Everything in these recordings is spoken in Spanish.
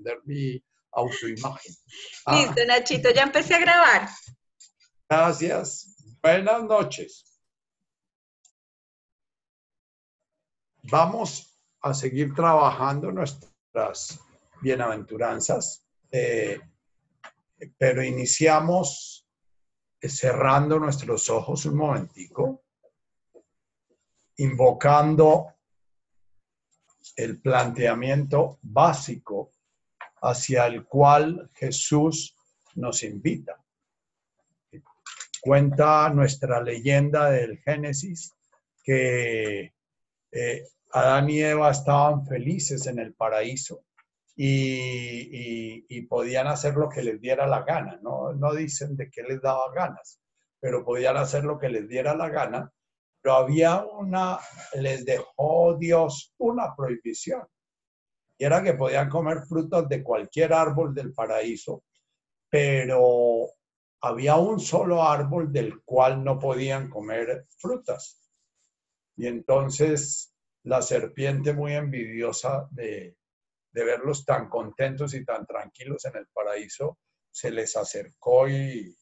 defender mi autoimagen. Ah. Listo, Nachito, ya empecé a grabar. Gracias. Buenas noches. Vamos a seguir trabajando nuestras bienaventuranzas, eh, pero iniciamos cerrando nuestros ojos un momentico, invocando el planteamiento básico hacia el cual Jesús nos invita. Cuenta nuestra leyenda del Génesis que eh, Adán y Eva estaban felices en el paraíso y, podían hacer lo que les diera la gana. No, no dicen de qué les daba ganas, pero podían hacer lo que les diera la gana. Pero había una, les dejó Dios una prohibición. Y era que podían comer frutas de cualquier árbol del paraíso, pero había un solo árbol del cual no podían comer frutas. Y entonces la serpiente muy envidiosa de, de verlos tan contentos y tan tranquilos en el paraíso, se les acercó y,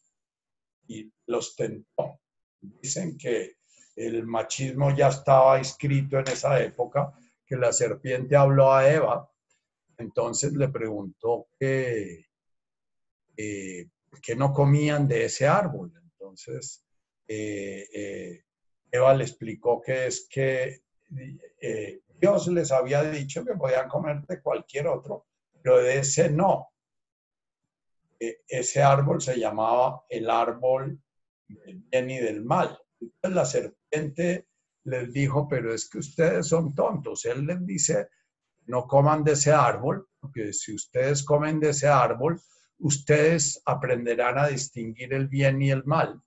y los tentó. Dicen que el machismo ya estaba escrito en esa época, que la serpiente habló a Eva, entonces le preguntó que, eh, no comían de ese árbol. Entonces, eh, eh, Eva le explicó que es que Dios les había dicho que podían comer de cualquier otro, pero de ese no. E, ese árbol se llamaba el árbol del bien y del mal. Entonces la serpiente les dijo, pero es que ustedes son tontos. Él les dice, no coman de ese árbol, porque si ustedes comen de ese árbol, ustedes aprenderán a distinguir el bien y el mal.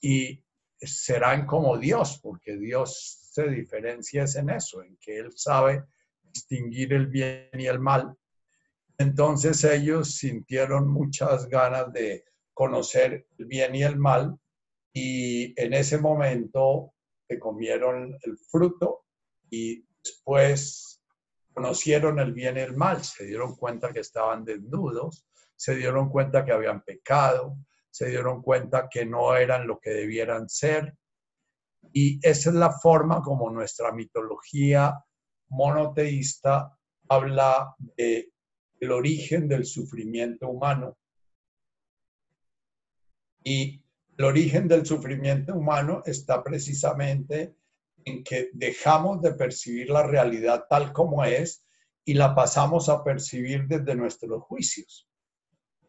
Y serán como Dios, porque Dios se diferencia en eso, en que él sabe distinguir el bien y el mal. Entonces ellos sintieron muchas ganas de conocer el bien y el mal y en ese momento comieron el fruto y después conocieron el bien y el mal, se dieron cuenta que estaban desnudos, se dieron cuenta que habían pecado, se dieron cuenta que no eran lo que debieran ser y esa es la forma como nuestra mitología monoteísta habla del el origen del sufrimiento humano. Y el origen del sufrimiento humano está precisamente en que dejamos de percibir la realidad tal como es y la pasamos a percibir desde nuestros juicios.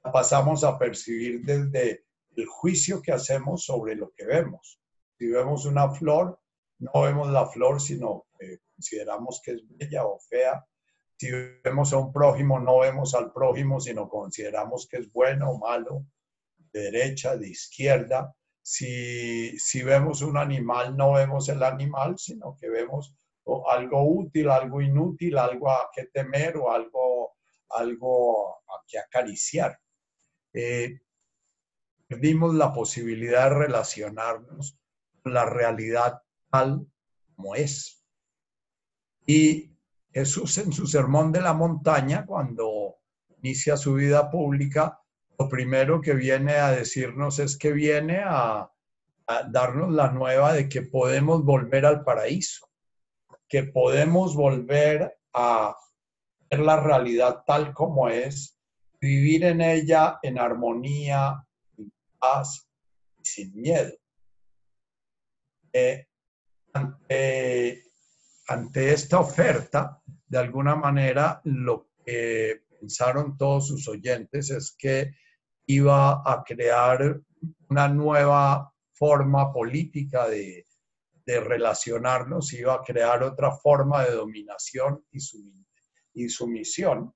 La pasamos a percibir desde el juicio que hacemos sobre lo que vemos. Si vemos una flor, no vemos la flor, sino que consideramos que es bella o fea. Si vemos a un prójimo, no vemos al prójimo, sino consideramos que es bueno o malo, de derecha, de izquierda. Si, si vemos un animal, no vemos el animal, sino que vemos algo útil, algo inútil, algo a que temer o algo, algo a que acariciar. Eh, perdimos la posibilidad de relacionarnos la realidad tal como es. Y Jesús en su sermón de la montaña, cuando inicia su vida pública, lo primero que viene a decirnos es que viene a, darnos la nueva de que podemos volver al paraíso, que podemos volver a ver la realidad tal como es, vivir en ella en armonía, en paz y sin miedo. Eh, ante, esta oferta, de alguna manera, lo que pensaron todos sus oyentes es que iba a crear una nueva forma política de, relacionarnos, iba a crear otra forma de dominación y, y sumisión.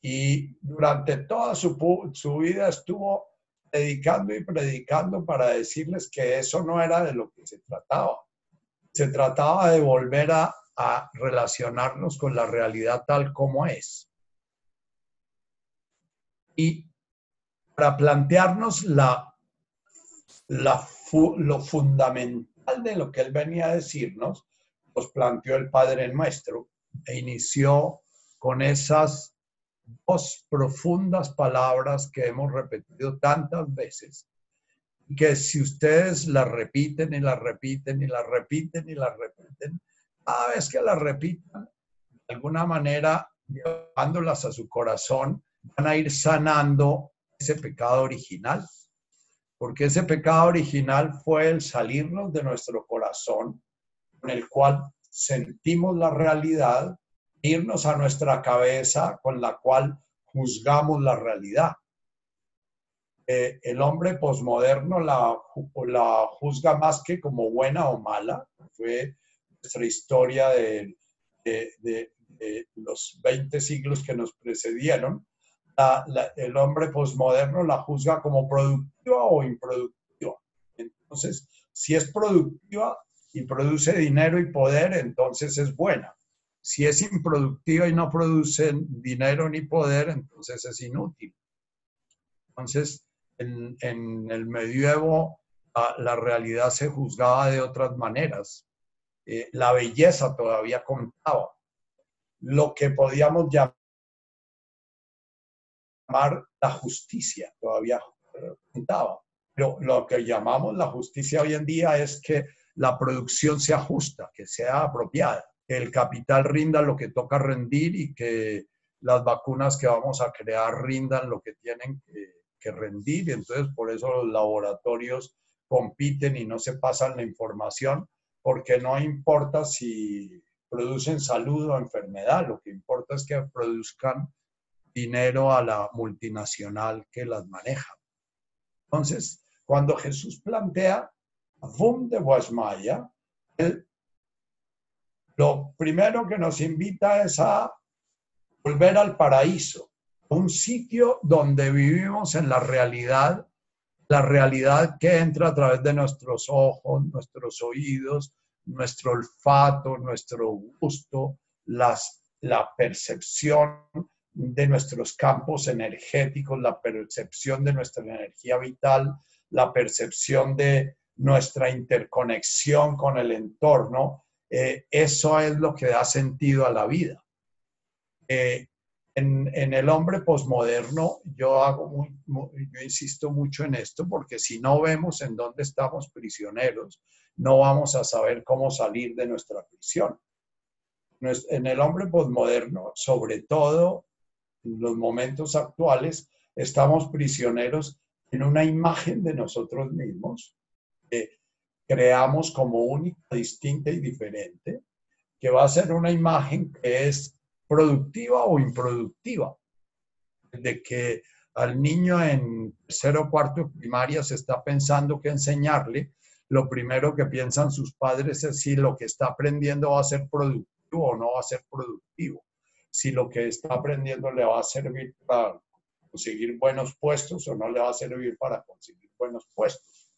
Y durante toda su, su vida estuvo predicando y predicando para decirles que eso no era de lo que se trataba. Se trataba de volver a, relacionarnos con la realidad tal como es. Y para plantearnos la, la, lo fundamental de lo que él venía a decirnos, nos planteó el Padre Nuestro e inició con esas dos profundas palabras que hemos repetido tantas veces que si ustedes las repiten y las repiten y las repiten y las repiten, cada vez que las repitan, de alguna manera, llevándolas a su corazón, van a ir sanando ese pecado original. Porque ese pecado original fue el salirnos de nuestro corazón, con el cual sentimos la realidad, irnos a nuestra cabeza con la cual juzgamos la realidad. Eh, el hombre posmoderno la, la, juzga más que como buena o mala. Fue nuestra historia de, de, los 20 siglos que nos precedieron. El hombre posmoderno la juzga como productiva o improductiva. Entonces, si es productiva y produce dinero y poder, entonces es buena. Si es improductiva y no produce dinero ni poder, entonces es inútil. Entonces, en, el medievo la, realidad se juzgaba de otras maneras. Eh, la belleza todavía contaba. Lo que podíamos llamar la justicia todavía contaba. Pero lo que llamamos la justicia hoy en día es que la producción sea justa, que sea apropiada, que el capital rinda lo que toca rendir y que las vacunas que vamos a crear rindan lo que tienen que que rendir entonces por eso los laboratorios compiten y no se pasan la información porque no importa si producen salud o enfermedad, lo que importa es que produzcan dinero a la multinacional que las maneja. Entonces, cuando Jesús plantea Vum de Guasmaya, lo primero que nos invita es a volver al paraíso, un sitio donde vivimos en la realidad, la realidad que entra a través de nuestros ojos, nuestros oídos, nuestro olfato, nuestro gusto, la percepción de nuestros campos energéticos, la percepción de nuestra energía vital, la percepción de nuestra interconexión con el entorno, eh, eso es lo que da sentido a la vida. Eh, en, el hombre posmoderno, yo, hago yo insisto mucho en esto porque si no vemos en dónde estamos prisioneros, no vamos a saber cómo salir de nuestra prisión. En el hombre posmoderno, sobre todo en los momentos actuales, estamos prisioneros en una imagen de nosotros mismos que creamos como única, distinta y diferente, que va a ser una imagen que es productiva o improductiva. De que al niño en tercero o cuarto primaria se está pensando que enseñarle, lo primero que piensan sus padres es si lo que está aprendiendo va a ser productivo o no va a ser productivo. Si lo que está aprendiendo le va a servir para conseguir buenos puestos o no le va a servir para conseguir buenos puestos.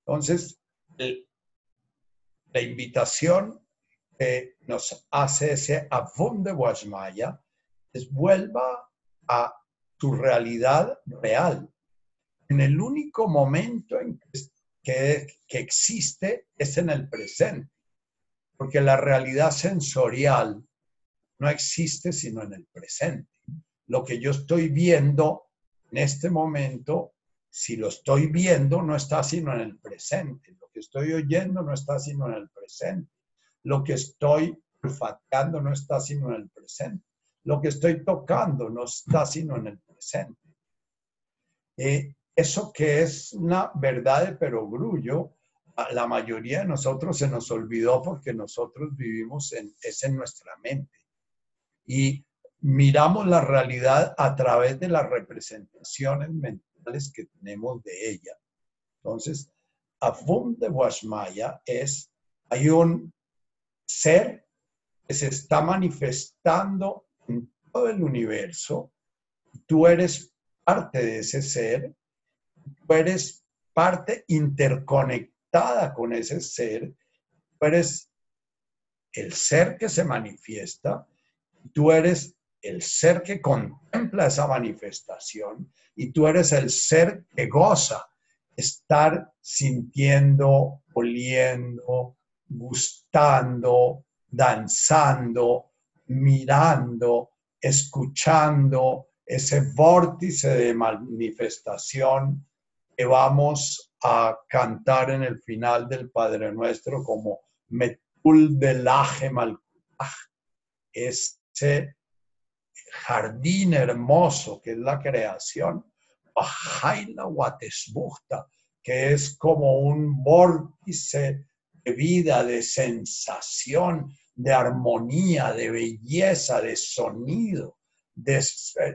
Entonces, la invitación nos hace ese Avon de Guasmaya es vuelva a tu realidad real. En el único momento en que, que existe es en el presente, porque la realidad sensorial no existe sino en el presente. Lo que yo estoy viendo en este momento, si lo estoy viendo, no está sino en el presente. Lo que estoy oyendo no está sino en el presente. Lo que estoy olfateando no está sino en el presente. Lo que estoy tocando no está sino en el presente. Eh, eso que es una verdad de perogrullo, la mayoría de nosotros se nos olvidó porque nosotros vivimos en, es en nuestra mente. Y miramos la realidad a través de las representaciones mentales que tenemos de ella. Entonces, Avum de Washmaya es, hay un ser que se está manifestando en todo el universo. Tú eres parte de ese ser, tú eres parte interconectada con ese ser, eres el ser que se manifiesta, tú eres el ser que contempla esa manifestación y tú eres el ser que goza estar sintiendo, oliendo, gustando, danzando, mirando, escuchando ese vórtice de manifestación que vamos a cantar en el final del Padre Nuestro como Metul Belaje Malkuach, ese jardín hermoso que es la creación, Bajaila Watesbuchta, que es como un vórtice de vida, de sensación, de armonía, de belleza, de sonido, de,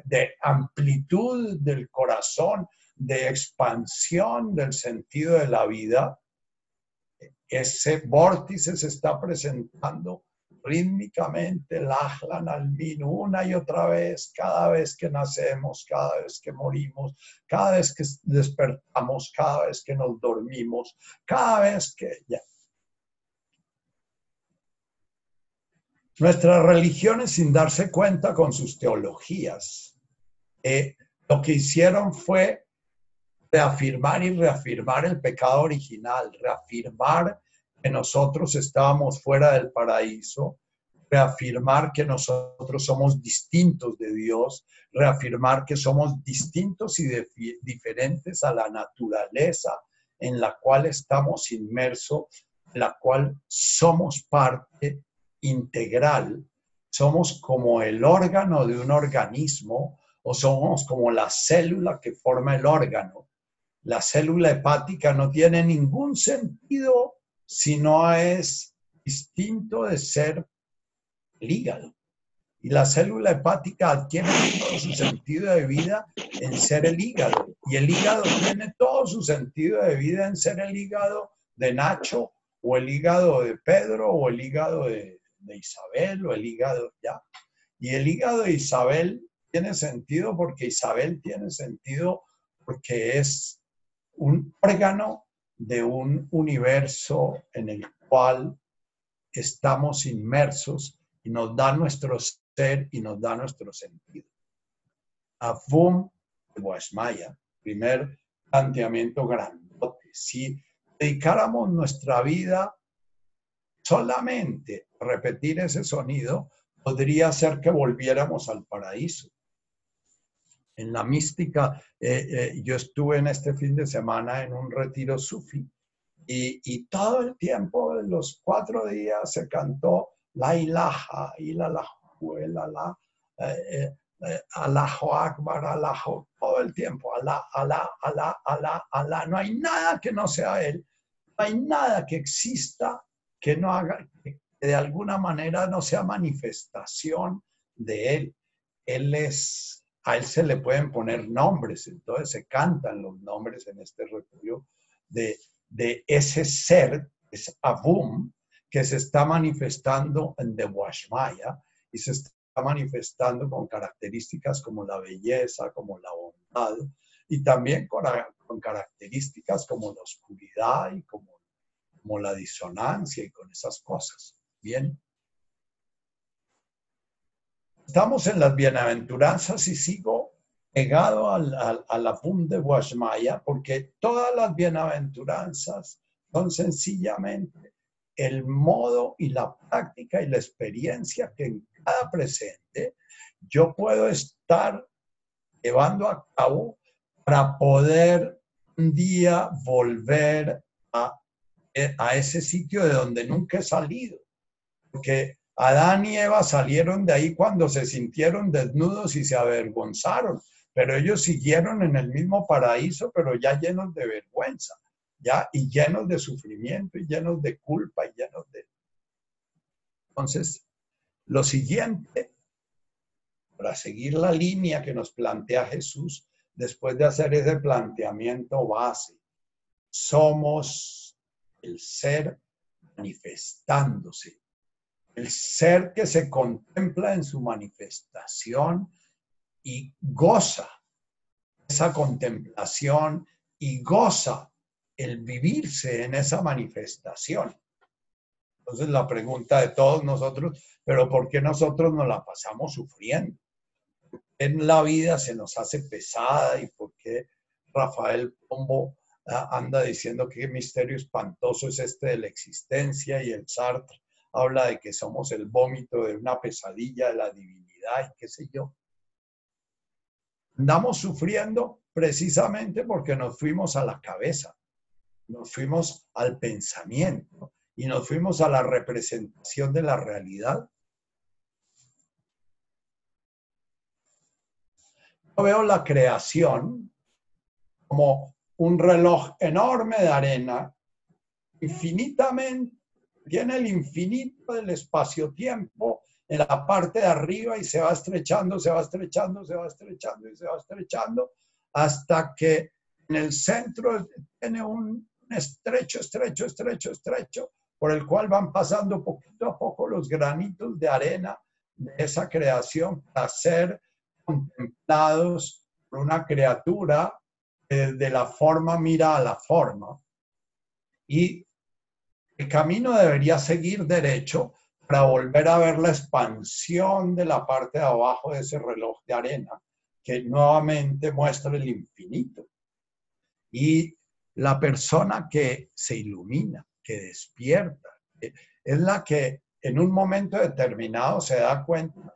de, amplitud del corazón, de expansión del sentido de la vida, ese vórtice se está presentando rítmicamente, lajlan al una y otra vez, cada vez que nacemos, cada vez que morimos, cada vez que despertamos, cada vez que nos dormimos, cada vez que ya, Nuestras religiones, sin darse cuenta con sus teologías, eh, lo que hicieron fue reafirmar y reafirmar el pecado original, reafirmar que nosotros estábamos fuera del paraíso, reafirmar que nosotros somos distintos de Dios, reafirmar que somos distintos y diferentes a la naturaleza en la cual estamos inmersos, la cual somos parte integral, somos como el órgano de un organismo o somos como la célula que forma el órgano. La célula hepática no tiene ningún sentido si no es distinto de ser el hígado. Y la célula hepática adquiere todo su sentido de vida en ser el hígado. Y el hígado tiene todo su sentido de vida en ser el hígado de Nacho o el hígado de Pedro o el hígado de, de Isabel o el hígado, ya. Y el hígado de Isabel tiene sentido porque Isabel tiene sentido porque es un órgano de un universo en el cual estamos inmersos y nos da nuestro ser y nos da nuestro sentido. Avum de Guasmaya, primer planteamiento grandote. Si dedicáramos nuestra vida solamente repetir ese sonido podría ser que volviéramos al paraíso. En la mística, eh, eh, yo estuve en este fin de semana en un retiro sufi y, todo el tiempo, los cuatro días, se cantó la ilaha, la la, la, eh, eh, Allahu Akbar, Allahu, todo el tiempo, Alá, Alá, Alá, Alá, Alá. No hay nada que no sea Él. No hay nada que exista que no haga, que de alguna manera no sea manifestación de Él. Él es, a Él se le pueden poner nombres, entonces se cantan los nombres en este refugio de, ese ser, es Abum, que se está manifestando en The Washmaya y se está manifestando con características como la belleza, como la bondad y también con, características como la oscuridad y como la disonancia y con esas cosas. Bien. Estamos en las bienaventuranzas y sigo pegado a la de Guashmaya porque todas las bienaventuranzas son sencillamente el modo y la práctica y la experiencia que en cada presente yo puedo estar llevando a cabo para poder un día volver a a ese sitio de donde nunca he salido. Porque Adán y Eva salieron de ahí cuando se sintieron desnudos y se avergonzaron, pero ellos siguieron en el mismo paraíso, pero ya llenos de vergüenza, ya y llenos de sufrimiento y llenos de culpa y llenos de... Entonces, lo siguiente, para seguir la línea que nos plantea Jesús, después de hacer ese planteamiento base, somos el ser manifestándose, el ser que se contempla en su manifestación y goza esa contemplación y goza el vivirse en esa manifestación. Entonces la pregunta de todos nosotros, pero ¿por qué nosotros nos la pasamos sufriendo? En la vida se nos hace pesada y por qué Rafael Pombo anda diciendo que misterio espantoso es este de la existencia y el Sartre habla de que somos el vómito de una pesadilla de la divinidad. y qué sé yo. Andamos sufriendo precisamente porque nos fuimos a la cabeza, nos fuimos al pensamiento y nos fuimos a la representación de la realidad. Yo veo la creación como un reloj enorme de arena, infinitamente, tiene el infinito del espacio-tiempo en la parte de arriba y se va estrechando, se va estrechando, se va estrechando y se va estrechando hasta que en el centro tiene un estrecho, estrecho, estrecho, estrecho, por el cual van pasando poquito a poco los granitos de arena de esa creación para ser contemplados por una criatura que de la forma mira a la forma. Y el camino debería seguir derecho para volver a ver la expansión de la parte de abajo de ese reloj de arena, que nuevamente muestra el infinito. Y la persona que se ilumina, que despierta, es la que en un momento determinado se da cuenta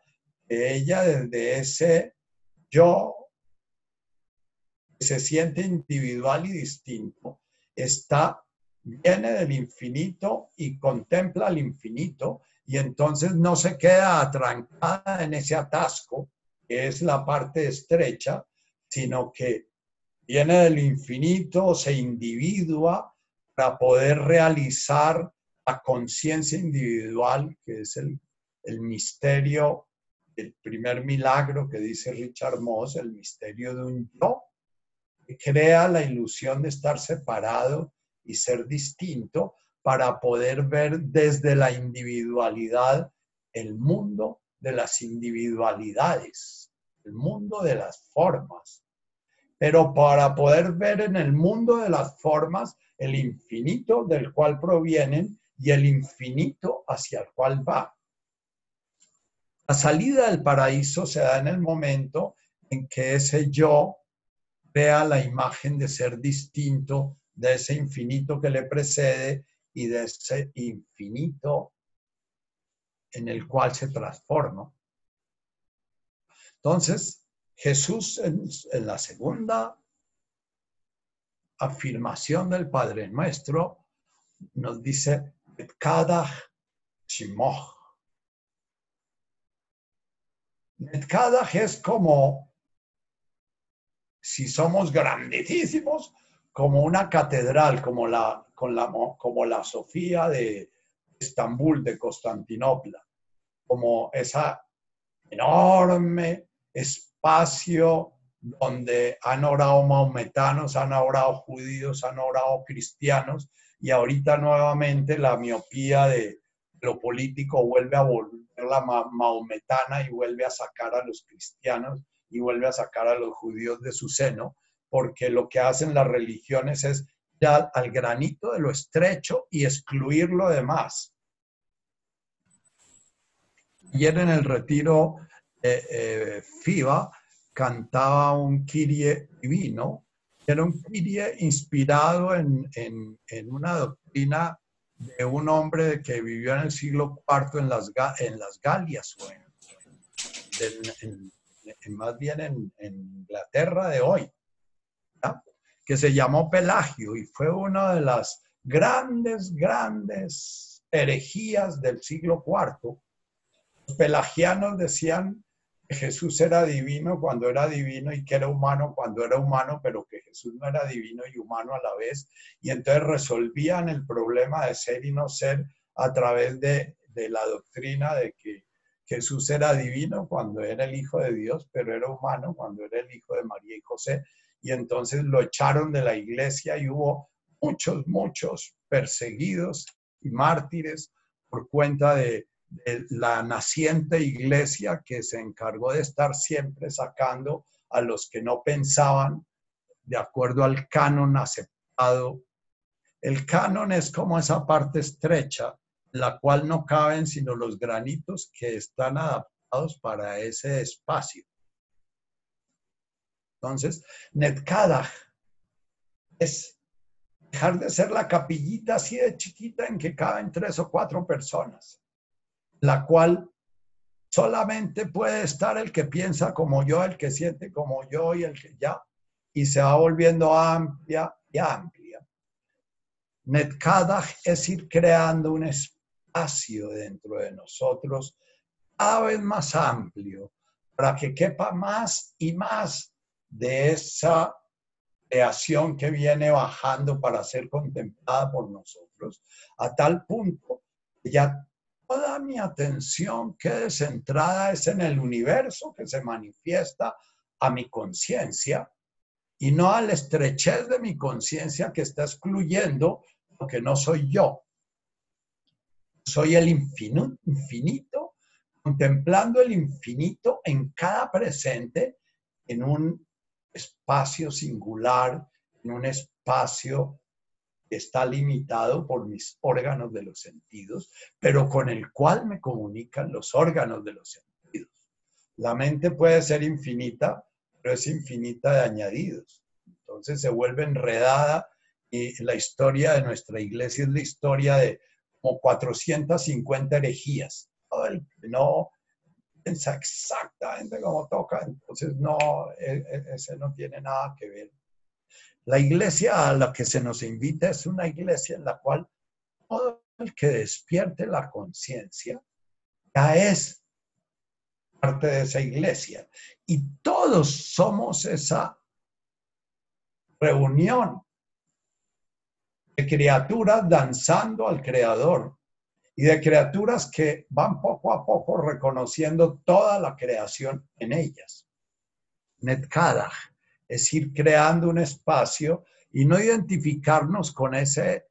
que ella desde ese yo se siente individual y distinto, está, viene del infinito y contempla el infinito y entonces no se queda atrancada en ese atasco, que es la parte estrecha, sino que viene del infinito, se individua para poder realizar la conciencia individual, que es el, el misterio, el primer milagro que dice Richard Moss, el misterio de un yo, que crea la ilusión de estar separado y ser distinto para poder ver desde la individualidad el mundo de las individualidades, el mundo de las formas. Pero para poder ver en el mundo de las formas el infinito del cual provienen y el infinito hacia el cual va. La salida del paraíso se da en el momento en que ese yo vea la imagen de ser distinto de ese infinito que le precede y de ese infinito en el cual se transforma. Entonces, Jesús en, la segunda afirmación del Padre Nuestro nos dice, cada shimoch. es como si somos grandísimos, como una catedral, como la, como la Sofía de Estambul, de Constantinopla, como esa enorme espacio donde han orado maometanos, han orado judíos, han orado cristianos, y ahorita nuevamente la miopía de lo político vuelve a volver la maometana y vuelve a sacar a los cristianos y vuelve a sacar a los judíos de su seno, porque lo que hacen las religiones es ya al granito de lo estrecho y excluir lo demás. Ayer en el retiro eh, eh, FIBA cantaba un Kirie divino, era un Kirie inspirado en, una doctrina de un hombre que vivió en el siglo IV en las, en las Galias, o más bien en, Inglaterra de hoy que se llamó Pelagio y fue una de las grandes, grandes herejías del siglo IV. Los pelagianos decían que Jesús era divino cuando era divino y que era humano cuando era humano, pero que Jesús no era divino y humano a la vez. Y entonces resolvían el problema de ser y no ser a través de, de la doctrina de que Jesús era divino cuando era el Hijo de Dios, pero era humano cuando era el Hijo de María y José y entonces lo echaron de la iglesia y hubo muchos, muchos perseguidos y mártires por cuenta de, la naciente iglesia que se encargó de estar siempre sacando a los que no pensaban de acuerdo al canon aceptado. El canon es como esa parte estrecha, la cual no caben sino los granitos que están adaptados para ese espacio. Entonces, Netkadach es dejar de ser la capillita así de chiquita en que caben tres o cuatro personas, la cual solamente puede estar el que piensa como yo, el que siente como yo y el que ya, y se va volviendo amplia y amplia. Netkadach es ir creando un espacio dentro de nosotros cada vez más amplio para que quepa más y más de esa creación que viene bajando para ser contemplada por nosotros, a tal punto que ya toda mi atención quede centrada es en el universo que se manifiesta a mi conciencia y no a la estrechez de mi conciencia que está excluyendo lo que no soy yo. Soy el infinito, infinito, contemplando el infinito en cada presente, en un espacio singular, en un espacio que está limitado por mis órganos de los sentidos, pero con el cual me comunican los órganos de los sentidos. La mente puede ser infinita, pero es infinita de añadidos. Entonces se vuelve enredada y la historia de nuestra iglesia es la historia de como 450 herejías. no piensa exactamente como toca, entonces no, e, e, ese no tiene nada que ver. La iglesia a la que se nos invita es una iglesia en la cual todo el que despierte la conciencia ya es parte de esa iglesia. Y todos somos esa reunión de criaturas danzando al Creador y de criaturas que van poco a poco reconociendo toda la creación en ellas. Netkadach es ir creando un espacio y no identificarnos con ese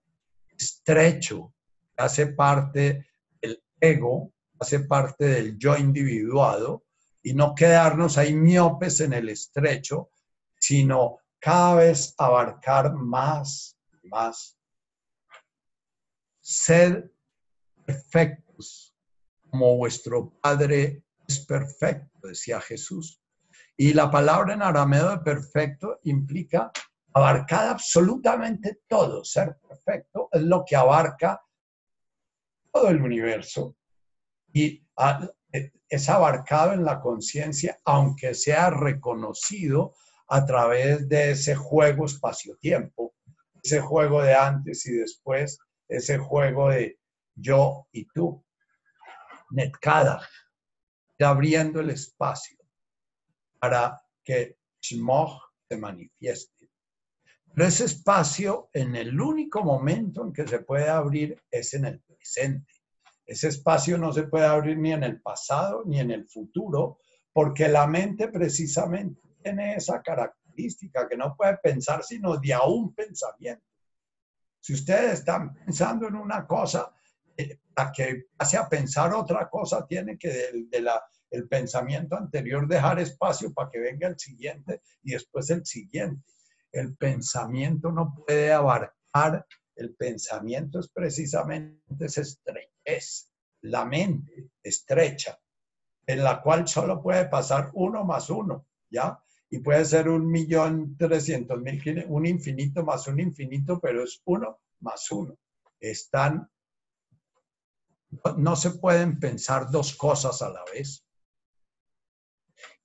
estrecho que hace parte del ego, hace parte del yo individuado y no quedarnos ahí miopes en el estrecho, sino cada vez abarcar más, más. Ser perfectos, como vuestro Padre es perfecto, decía Jesús. Y la palabra en arameo de perfecto implica abarcar absolutamente todo. Ser perfecto es lo que abarca todo el universo y es abarcado en la conciencia, aunque sea reconocido a través de ese juego espacio-tiempo, ese juego de antes y después, ese juego de yo y tú. Netkada, abriendo el espacio para que Shmoch se manifieste. Pero ese espacio, en el único momento en que se puede abrir, es en el presente. Ese espacio no se puede abrir ni en el pasado ni en el futuro, porque la mente precisamente tiene esa característica que no puede pensar sino de a un pensamiento. Si ustedes están pensando en una cosa, a que pase a pensar otra cosa, tiene que de, la, el pensamiento anterior dejar espacio para que venga el siguiente y después el siguiente. El pensamiento no puede abarcar, el pensamiento es precisamente esa estrechez, la mente estrecha, en la cual solo puede pasar uno más uno, ¿ya? Y puede ser un millón trescientos mil, un infinito más un infinito, pero es uno más uno. Están no se pueden pensar dos cosas a la vez.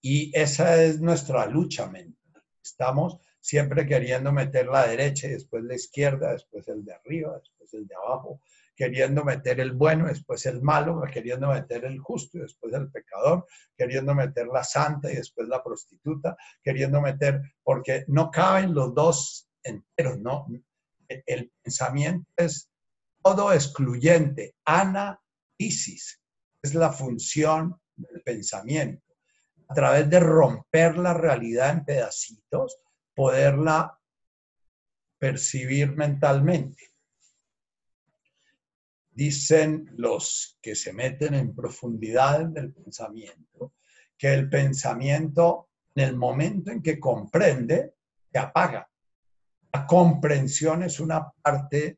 Y esa es nuestra lucha mental. Estamos siempre queriendo meter la derecha y después la izquierda, después el de arriba, después el de abajo, queriendo meter el bueno, después el malo, queriendo meter el justo y después el pecador, queriendo meter la santa y después la prostituta, queriendo meter, porque no caben los dos enteros, ¿no? El pensamiento es todo excluyente, análisis, es la función del pensamiento. A través de romper la realidad en pedacitos, poderla percibir mentalmente. Dicen los que se meten en profundidad del pensamiento, que el pensamiento, en el momento en que comprende, se apaga. La comprensión es una parte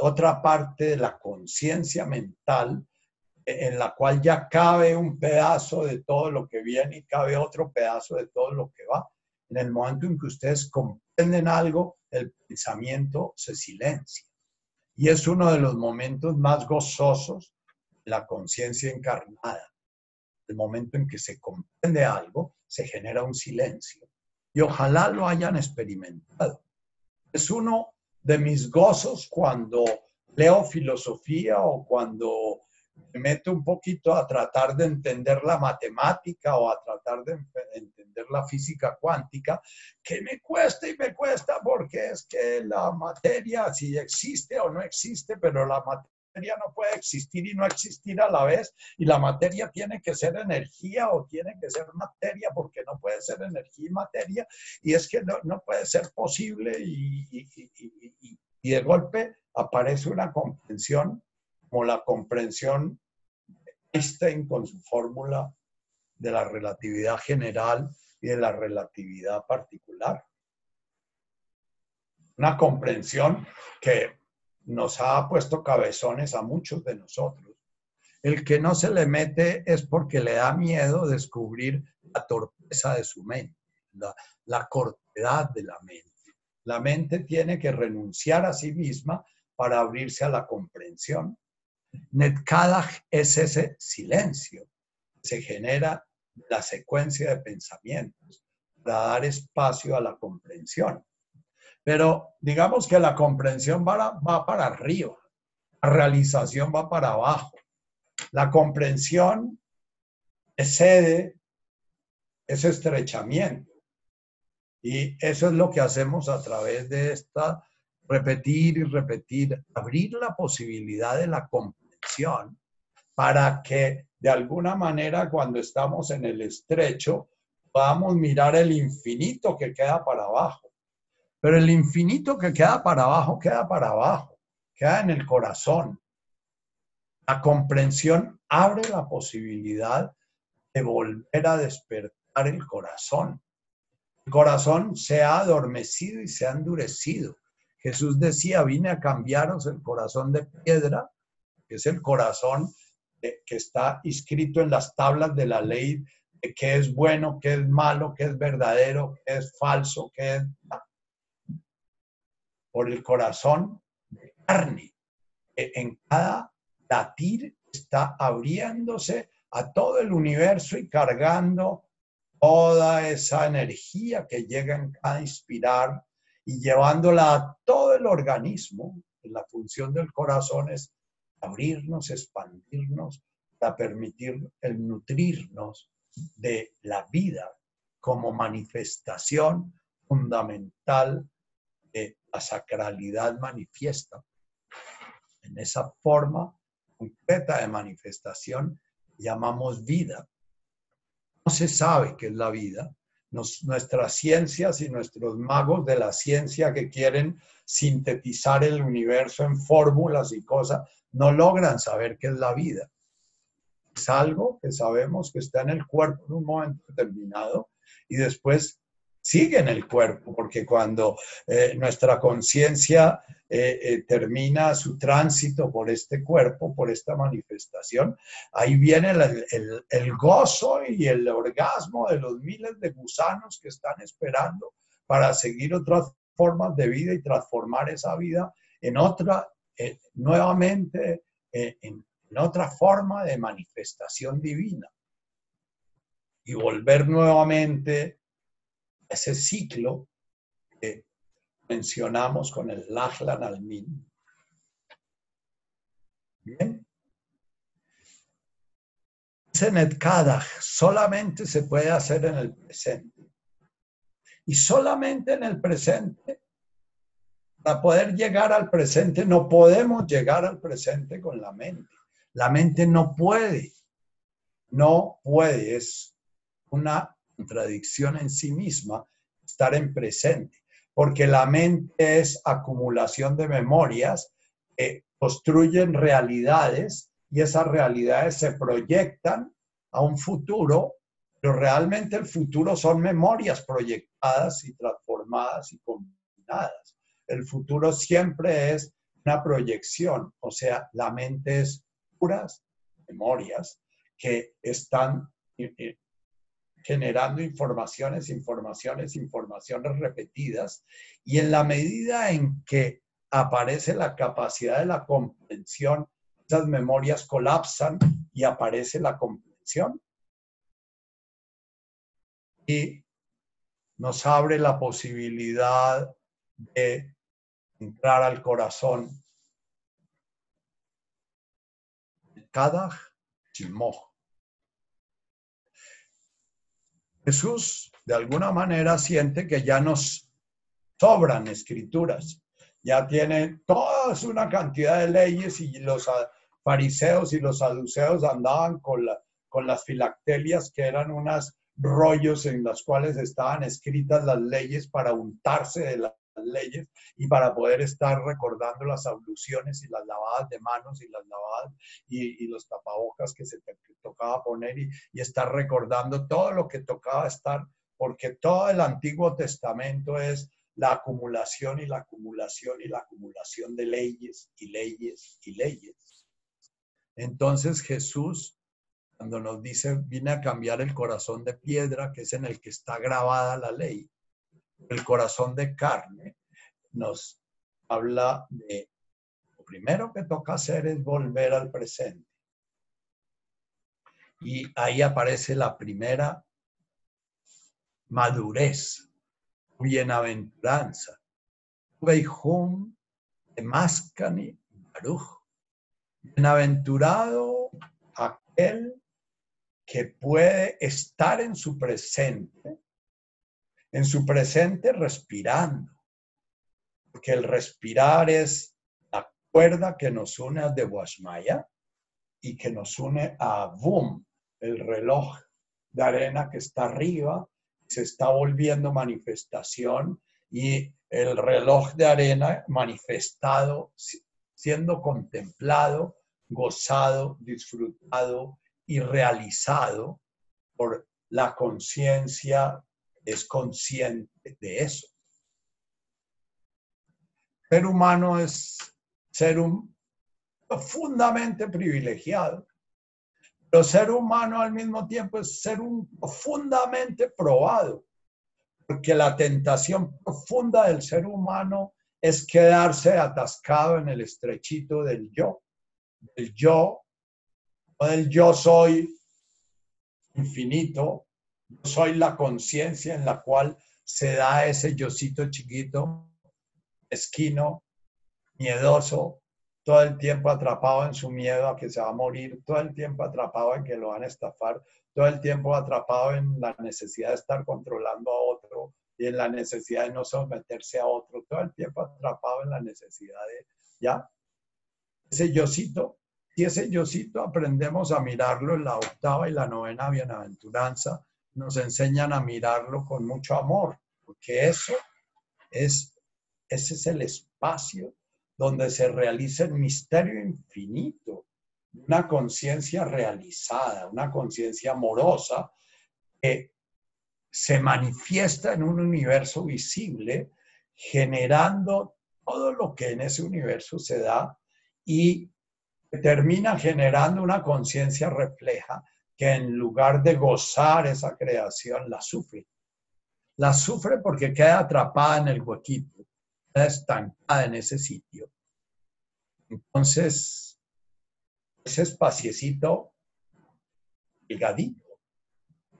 otra parte de la conciencia mental en la cual ya cabe un pedazo de todo lo que viene y cabe otro pedazo de todo lo que va. En el momento en que ustedes comprenden algo, el pensamiento se silencia. Y es uno de los momentos más gozosos de la conciencia encarnada. el momento en que se comprende algo, se genera un silencio. Y ojalá lo hayan experimentado. Es uno de mis gozos cuando leo filosofía o cuando me meto un poquito a tratar de entender la matemática o a tratar de entender la física cuántica, que me cuesta y me cuesta porque es que la materia, si existe o no existe, pero la materia no puede existir y no existir a la vez, y la materia tiene que ser energía o tiene que ser materia porque no puede ser energía y materia, y es que no, puede ser posible y, y de golpe aparece una comprensión como la comprensión Einstein con su fórmula de la relatividad general y de la relatividad particular. Una comprensión que nos ha puesto cabezones a muchos de nosotros. El que no se le mete es porque le da miedo descubrir la torpeza de su mente, la, la cortedad de la mente. La mente tiene que renunciar a sí misma para abrirse a la comprensión. Netkadach es ese silencio que se genera la secuencia de pensamientos para dar espacio a la comprensión. Pero digamos que la comprensión va, para arriba, la realización va para abajo. La comprensión excede ese estrechamiento. Y eso es lo que hacemos a través de esta repetir y repetir, abrir la posibilidad de la comprensión para que de alguna manera cuando estamos en el estrecho podamos mirar el infinito que queda para abajo. Pero el infinito que queda para abajo queda para abajo, queda en el corazón. La comprensión abre la posibilidad de volver a despertar el corazón. El corazón se ha adormecido y se ha endurecido Jesús decía, vine a cambiaros el corazón de piedra, que es el corazón que está inscrito en las tablas de la ley de qué es bueno, qué es malo, qué es verdadero, qué es falso, qué es... Por el corazón de carne. En cada latir está abriéndose a todo el universo y cargando toda esa energía que llega en cada inspirar y llevándola a todo el organismo, la función del corazón es abrirnos, expandirnos, para permitir el nutrirnos de la vida como manifestación fundamental la sacralidad manifiesta. En esa forma concreta de manifestación llamamos vida. No se sabe qué es la vida, nuestras ciencias y nuestros magos de la ciencia que quieren sintetizar el universo en fórmulas y cosas, no logran saber qué es la vida. Es algo que sabemos que está en el cuerpo en un momento determinado y después sigue en el cuerpo, porque cuando eh, nuestra conciencia eh, eh, termina su tránsito por este cuerpo, por esta manifestación, ahí viene el, el, gozo y el orgasmo de los miles de gusanos que están esperando para seguir otras formas de vida y transformar esa vida en otra, nuevamente, en otra forma de manifestación divina. Y volver nuevamente ese ciclo que mencionamos con el Lachlan Almin. Bien. Netkadach solamente se puede hacer en el presente. Y solamente en el presente, para poder llegar al presente, no podemos llegar al presente con la mente. La mente no puede, no puede, es una contradicción en sí misma estar en presente, porque la mente es acumulación de memorias que construyen realidades y esas realidades se proyectan a un futuro, pero realmente el futuro son memorias proyectadas y transformadas y combinadas. El futuro siempre es una proyección, o sea, la mente es puras memorias que están eh, eh, generando informaciones, informaciones, informaciones repetidas, y en la medida en que aparece la capacidad de la comprensión, esas memorias colapsan y aparece la comprensión. y nos abre la posibilidad de entrar al corazón. Cada chimoj. Jesús de alguna manera siente que ya nos sobran escrituras, ya tiene toda una cantidad de leyes y los fariseos y los saduceos andaban con, la, las filactelias que eran unos rollos en los cuales estaban escritas las leyes para untarse de las leyes y para poder estar recordando las abluciones y las lavadas de manos y las lavadas y, los tapabocas que se tocaba poner y, estar recordando todo lo que tocaba estar, porque todo el Antiguo Testamento es la acumulación y la acumulación y la acumulación de leyes y leyes y leyes. Entonces Jesús, cuando nos dice, viene a cambiar el corazón de piedra, que es en el que está grabada la ley, el corazón de carne, nos habla de lo primero que toca hacer es volver al presente. Y ahí aparece la primera madurez, bienaventuranza. Beijum de Baruch. Bienaventurado aquel que puede estar en su presente en su presente respirando, porque el respirar es la cuerda que nos une a Dewashmaya y que nos une a Boom, el reloj de arena que está arriba, se está volviendo manifestación y el reloj de arena manifestado, siendo contemplado, gozado, disfrutado y realizado por la conciencia es consciente de eso. Ser humano es ser un profundamente privilegiado, pero ser humano al mismo tiempo es ser un profundamente probado, porque la tentación profunda del ser humano es quedarse atascado en el estrechito del yo, del yo, o del yo soy infinito, soy la conciencia en la cual se da ese yocito chiquito, esquino, miedoso, todo el tiempo atrapado en su miedo a que se va a morir, todo el tiempo atrapado en que lo van a estafar, todo el tiempo atrapado en la necesidad de estar controlando a otro y en la necesidad de no someterse a otro, todo el tiempo atrapado en la necesidad de, ya, ese yocito, y ese yocito aprendemos a mirarlo en la octava y la novena bienaventuranza, nos enseñan a mirarlo con mucho amor, porque eso es, ese es el espacio donde se realiza el misterio infinito, una conciencia realizada, una conciencia amorosa que se manifiesta en un universo visible, generando todo lo que en ese universo se da y termina generando una conciencia refleja que en lugar de gozar esa creación, la sufre. La sufre porque queda atrapada en el huequito, queda estancada en ese sitio. Entonces, ese espaciecito delgadito,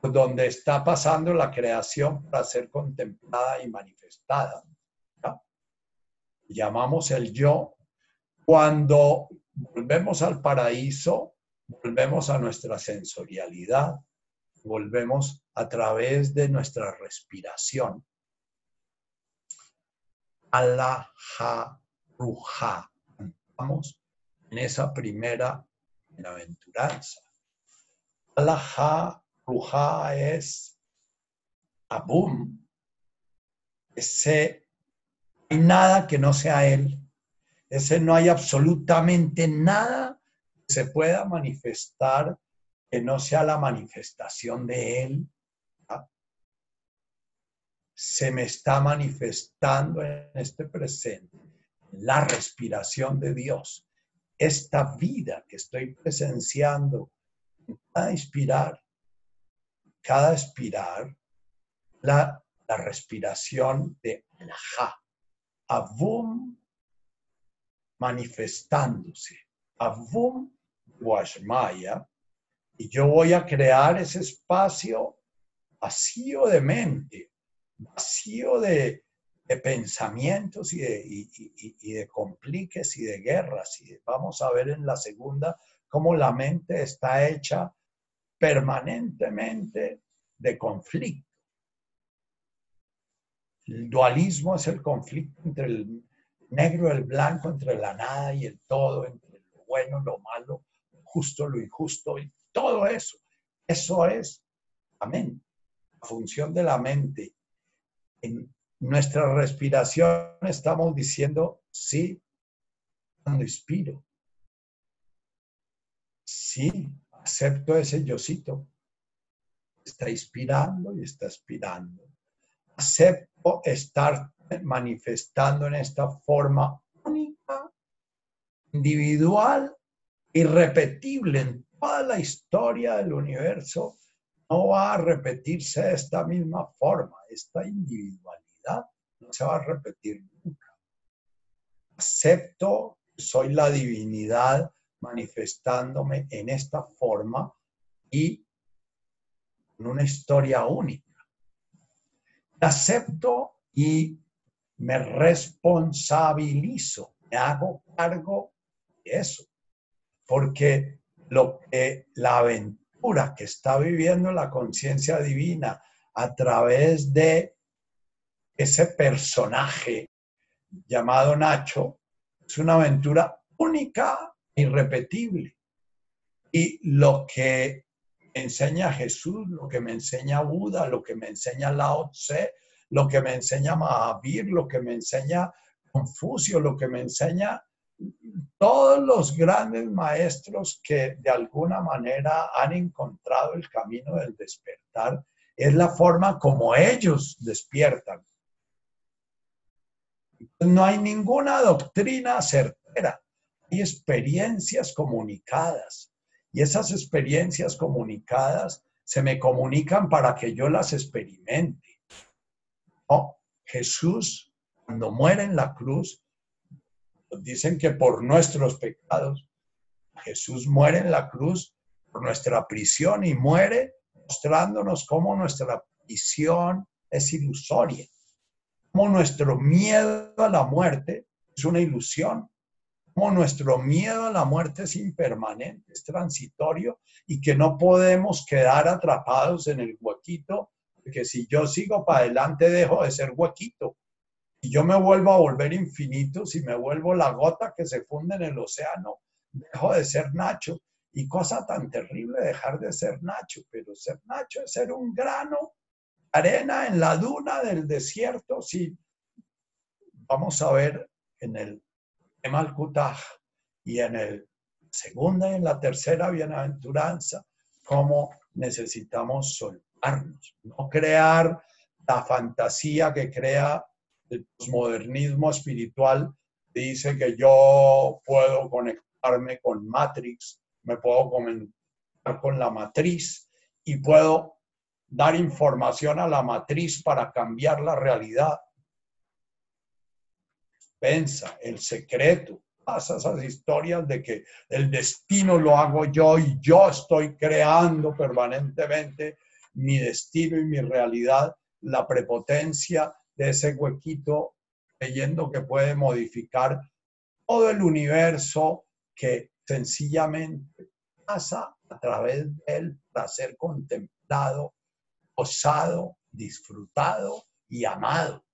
donde está pasando la creación para ser contemplada y manifestada. Llamamos el yo. Cuando volvemos al paraíso, volvemos a nuestra sensorialidad, volvemos a través de nuestra respiración. Alaha Ruja. Vamos en esa primera bienaventuranza. Alaha Ruja es Abum. Ese, hay nada que no sea Él. Ese no hay absolutamente nada se pueda manifestar que no sea la manifestación de Él, se me está manifestando en este presente, la respiración de Dios, esta vida que estoy presenciando, cada inspirar, cada expirar, la, la respiración de Alajá, Avum manifestándose, Avum Guashmaya, y yo voy a crear ese espacio vacío de mente, vacío de, pensamientos y de, y, de compliques y de guerras. Y vamos a ver en la segunda cómo la mente está hecha permanentemente de conflicto. El dualismo es el conflicto entre el negro y el blanco, entre la nada y el todo, entre lo bueno, lo malo, justo, lo injusto y todo eso. Eso es mente, la función de la mente. En nuestra respiración estamos diciendo sí cuando inspiro. Sí, acepto ese yocito. Está inspirando y está expirando. Acepto estar manifestando en esta forma única, individual, irrepetible en toda la historia del universo. No va a repetirse de esta misma forma. Esta individualidad no se va a repetir nunca. Acepto soy la divinidad manifestándome en esta forma y en una historia única. Acepto y me responsabilizo, me hago cargo de eso, porque lo que la aventura que está viviendo la conciencia divina a través de ese personaje llamado Nacho es una aventura única irrepetible. Y lo que enseña Jesús, lo que me enseña Buda, lo que me enseña Lao Tse, lo que me enseña Mahavir, lo que me enseña Confucio, lo que me enseña todos los grandes maestros que de alguna manera han encontrado el camino del despertar, es la forma como ellos despiertan. No hay ninguna doctrina certera hay experiencias comunicadas y esas experiencias comunicadas se me comunican para que yo las experimente. Jesús, cuando muere en la cruz, dicen que por nuestros pecados, Jesús muere en la cruz por nuestra prisión y muere mostrándonos cómo nuestra prisión es ilusoria, cómo nuestro miedo a la muerte es una ilusión como nuestro miedo a la muerte es impermanente, es transitorio y que no podemos quedar atrapados en el huequito, porque si yo sigo para adelante dejo de ser huequito. Y yo me vuelvo a volver infinito, si me vuelvo la gota que se funde en el océano, dejo de ser Nacho. Y cosa tan terrible dejar de ser Nacho, pero ser Nacho es ser un grano, arena en la duna del desierto. Si vamos a ver en el Malkutaj y en el segunda y en la tercera bienaventuranza, cómo necesitamos soltarnos, no crear la fantasía que crea el posmodernismo espiritual, dice que yo puedo conectarme con Matrix, me puedo conectar con la matriz y puedo dar información a la matriz para cambiar la realidad. Pensa, el secreto, pasa esas historias de que el destino lo hago yo y yo estoy creando permanentemente mi destino y mi realidad, la prepotencia de ese huequito creyendo que puede modificar todo el universo que sencillamente pasa a través de él para ser contemplado, osado, disfrutado y amado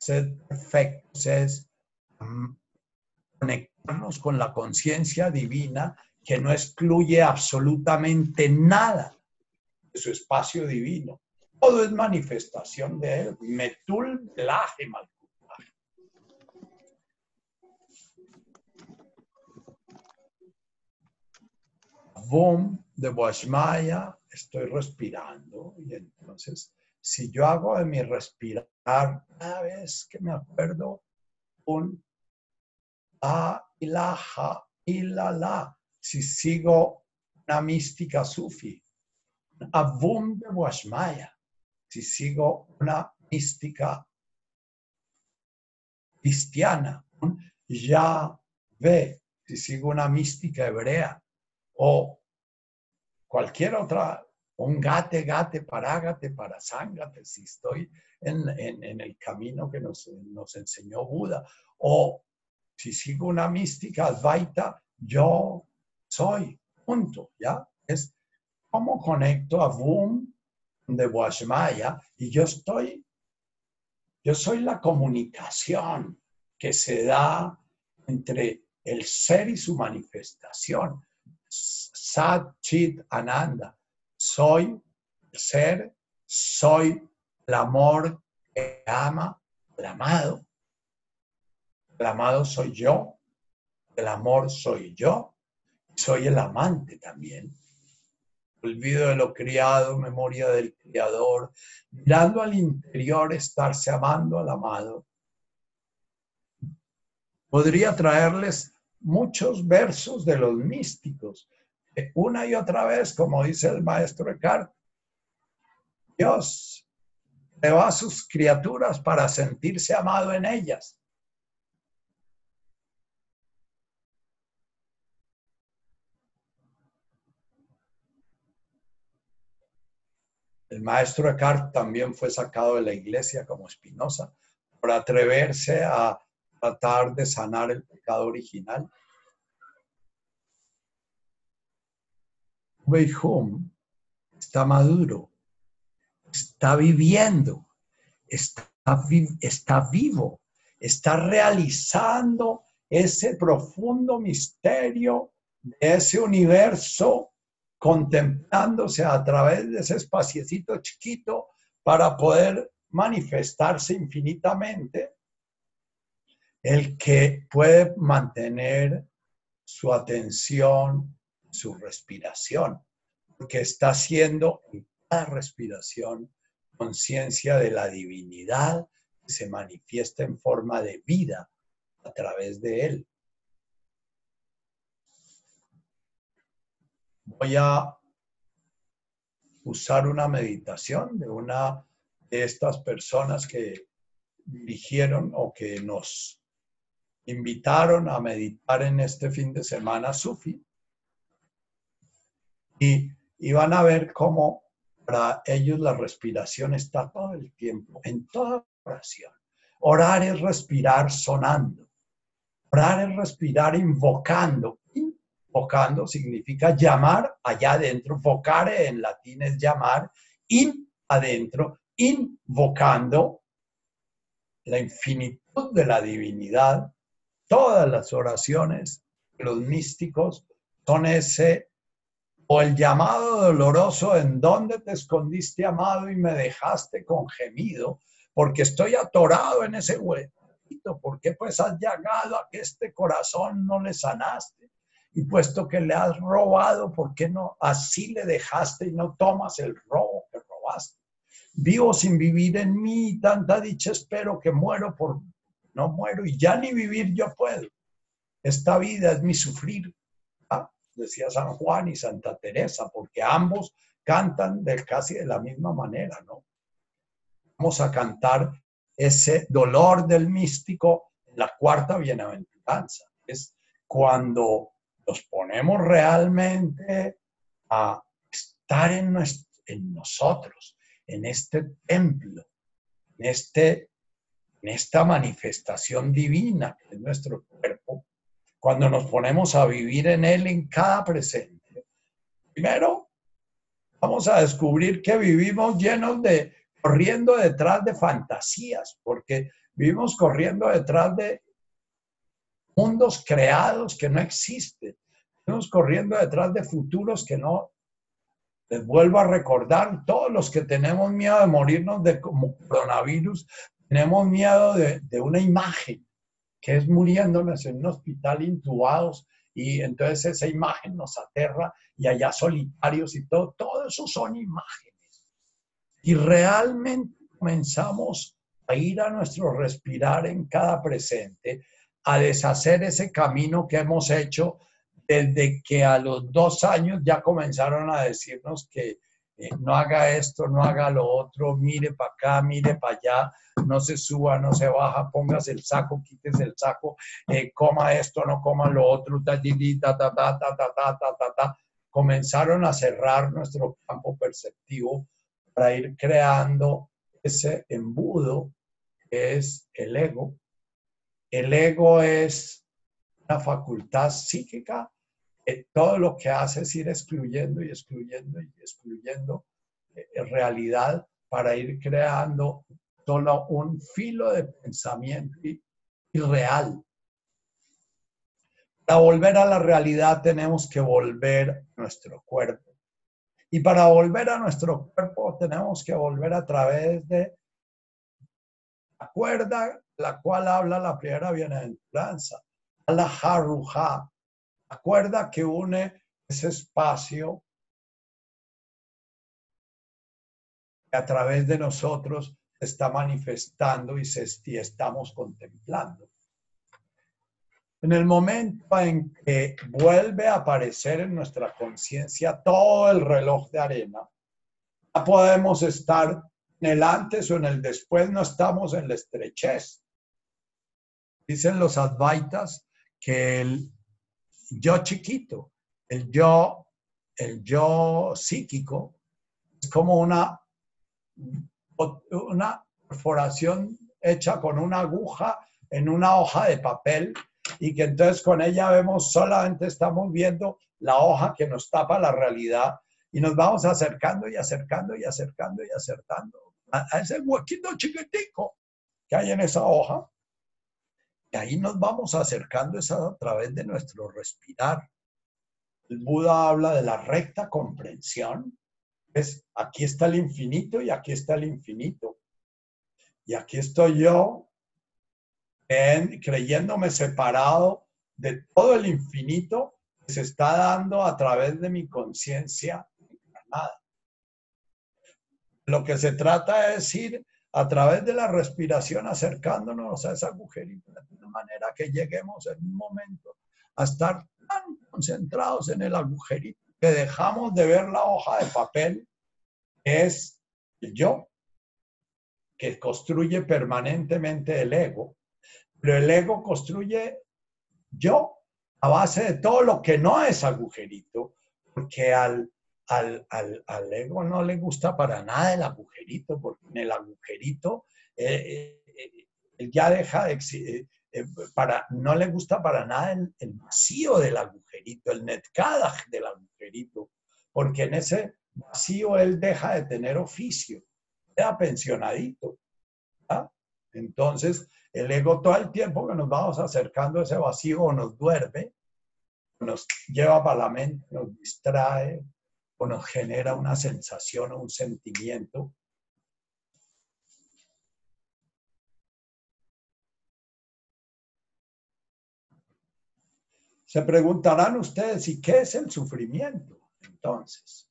ser perfectos es conectarnos con la conciencia divina que no excluye absolutamente nada de su espacio divino. Todo es manifestación de él. Metul laje Boom de Boashmaya, estoy respirando. Y entonces si yo hago de mi respirar cada vez que me acuerdo un a ilaha ilala, si sigo una mística sufi, avum de Washmaya, si sigo una mística cristiana, ya ve, si sigo una mística hebrea, o cualquier otra, un gate, gate, parágate, parasángate, si estoy en, en, el camino que nos, nos, enseñó Buda, o si sigo una mística Advaita, yo soy, punto, ¿ya? Es como conecto a Boom de Washmaya y yo estoy, yo soy la comunicación que se da entre el ser y su manifestación. Sat Chit Ananda. Soy el ser, soy el amor que ama el amado. El amado soy yo, el amor soy yo, soy el amante también. Olvido de lo criado, memoria del criador, mirando al interior, estarse amando al amado. Podría traerles muchos versos de los místicos, una y otra vez, como dice el maestro Eckhart, Dios creó a sus criaturas para sentirse amado en ellas. El maestro Eckhart también fue sacado de la iglesia como Espinosa por atreverse a tratar de sanar el pecado original. Home está maduro, está viviendo, está, está vivo, está realizando ese profundo misterio de ese universo contemplándose a través de ese espaciecito chiquito para poder manifestarse infinitamente, el que puede mantener su atención, su respiración, porque está haciendo en cada respiración conciencia de la divinidad que se manifiesta en forma de vida a través de él. Voy a usar una meditación de una de estas personas que dirigieron o que nos invitaron a meditar en este fin de semana Sufi. Y, van a ver cómo para ellos la respiración está todo el tiempo, en toda oración. Orar es respirar sonando. Orar es respirar invocando. Invocando significa llamar allá adentro. Vocare en latín es llamar. In adentro. Invocando la infinitud de la divinidad. Todas las oraciones los místicos son ese o el llamado doloroso en dónde te escondiste, amado, y me dejaste con gemido, porque estoy atorado en ese huequito, ¿por qué pues has llegado a que este corazón no le sanaste? Y puesto que le has robado, ¿por qué no así le dejaste y no tomas el robo que robaste? Vivo sin vivir en mí, tanta dicha espero que muero por no muero y ya ni vivir yo puedo. Esta vida es mi sufrir, decía San Juan y Santa Teresa, porque ambos cantan de casi de la misma manera, ¿no? Vamos a cantar ese dolor del místico en la cuarta bienaventuranza. Es cuando nos ponemos realmente a estar en, en nosotros, en este templo, en, este, en esta manifestación divina que es nuestro cuerpo, cuando nos ponemos a vivir en Él en cada presente. Primero, vamos a descubrir que vivimos llenos de, corriendo detrás de fantasías, porque vivimos corriendo detrás de mundos creados que no existen. Vivimos corriendo detrás de futuros que no. Les vuelvo a recordar, todos los que tenemos miedo de morirnos de como coronavirus, tenemos miedo de, de una imagen que es muriéndonos en un hospital intubados y entonces esa imagen nos aterra y allá solitarios y todo, todo eso son imágenes. Y realmente comenzamos a ir a nuestro respirar en cada presente, a deshacer ese camino que hemos hecho desde que a los dos años ya comenzaron a decirnos que eh, no haga esto, no haga lo otro, mire para acá, mire para allá, no se suba, no se baja, póngase el saco, quítese el saco, eh, coma esto, no coma lo otro, ta, ta, ta, ta, ta, ta, ta, ta, ta, comenzaron a cerrar nuestro campo perceptivo para ir creando ese embudo que es el ego. El ego es una facultad psíquica que todo lo que hace es ir excluyendo y excluyendo y excluyendo en eh, realidad para ir creando solo un filo de pensamiento irreal. Para volver a la realidad tenemos que volver a nuestro cuerpo. Y para volver a nuestro cuerpo tenemos que volver a través de la cuerda, la cual habla la primera bienaventuranza, la haruja, la cuerda que une ese espacio que a través de nosotros está manifestando y, se, estamos contemplando. En el momento en que vuelve a aparecer en nuestra conciencia todo el reloj de arena, ya podemos estar en el antes o en el después, no estamos en la estrechez. Dicen los advaitas que el yo chiquito, el yo, el yo psíquico, es como una, una perforación hecha con una aguja en una hoja de papel y que entonces con ella vemos, solamente estamos viendo la hoja que nos tapa la realidad y nos vamos acercando y acercando y acercando y acercando a, ese huequito chiquitico que hay en esa hoja. Y ahí nos vamos acercando esa a través de nuestro respirar. El Buda habla de la recta comprensión. Es aquí está el infinito y aquí está el infinito. Y aquí estoy yo creyéndome separado de todo el infinito que se está dando a través de mi conciencia encarnada. Lo que se trata es ir a través de la respiración acercándonos a esa agujerito de manera que lleguemos en un momento a estar tan concentrados en el agujerito que dejamos de ver la hoja de papel es yo, que construye permanentemente el ego pero el ego construye yo a base de todo lo que no es agujerito, porque al, al, al, ego no le gusta para nada el agujerito, porque en el agujerito eh, eh, él ya deja de eh, para, no le gusta para nada el, vacío del agujerito, el netkadaj del agujerito, porque en ese vacío él deja de tener oficio, queda pensionadito. Entonces, el ego todo el tiempo que nos vamos acercando a ese vacío nos duerme, nos lleva para la mente, nos distrae o nos genera una sensación o un sentimiento. Se preguntarán ustedes, ¿y qué es el sufrimiento? Entonces,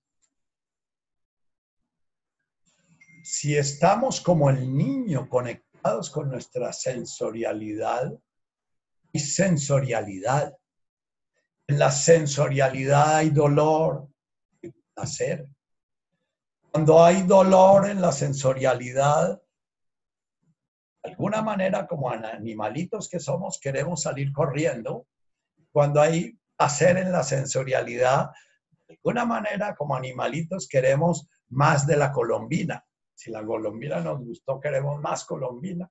si estamos como el niño conectado, con nuestra sensorialidad y sensorialidad. En la sensorialidad hay dolor, y placer. Cuando hay dolor en la sensorialidad, de alguna manera como animalitos que somos queremos salir corriendo. Cuando hay placer en la sensorialidad, de alguna manera como animalitos queremos más de la colombina. Si la colombina nos gustó, queremos más colombina.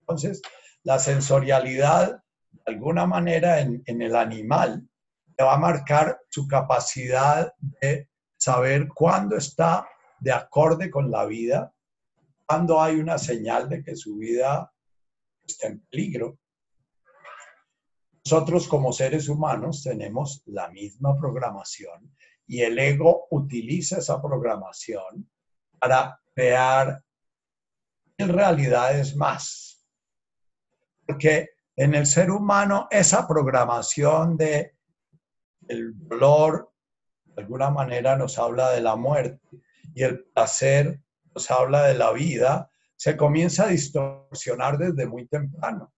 Entonces, la sensorialidad, de alguna manera, en, el animal, le va a marcar su capacidad de saber cuándo está de acorde con la vida, cuándo hay una señal de que su vida está en peligro. Nosotros como seres humanos tenemos la misma programación y el ego utiliza esa programación para crear en realidad es más. Porque en el ser humano esa programación de el dolor de alguna manera nos habla de la muerte y el placer nos habla de la vida, se comienza a distorsionar desde muy temprano.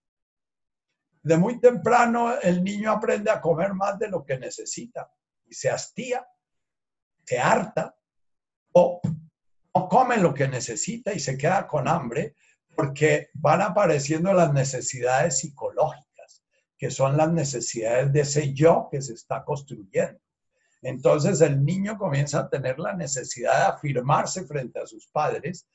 De muy temprano el niño aprende a comer más de lo que necesita y se hastía, se harta o come lo que necesita y se queda con hambre porque van apareciendo las necesidades psicológicas, que son las necesidades de ese yo que se está construyendo. Entonces el niño comienza a tener la necesidad de afirmarse frente a sus padres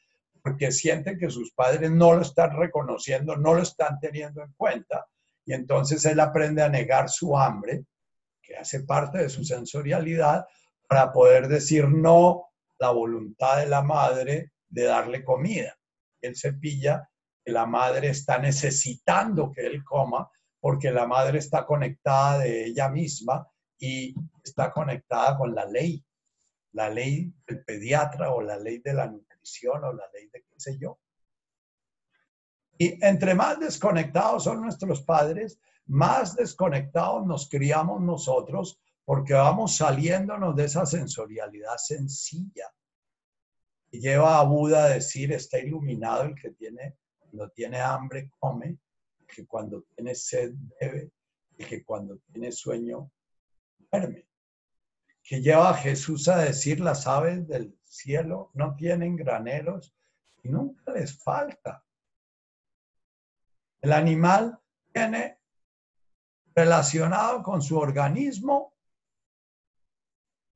porque siente que sus padres no lo están reconociendo, no lo están teniendo en cuenta. Y entonces él aprende a negar su hambre, que hace parte de su sensorialidad, para poder decir no la voluntad de la madre de darle comida. Él se pilla que la madre está necesitando que él coma porque la madre está conectada de ella misma y está conectada con la ley, la ley del pediatra o la ley de la nutrición o la ley de qué sé yo. Y entre más desconectados son nuestros padres, más desconectados nos criamos nosotros porque vamos saliéndonos de esa sensorialidad sencilla. Y lleva a Buda a decir, está iluminado el que tiene, cuando tiene hambre come, que cuando tiene sed bebe, el que cuando tiene sueño Que lleva a Jesús a decir, las aves del cielo no tienen graneros y nunca les falta. El animal tiene relacionado con su organismo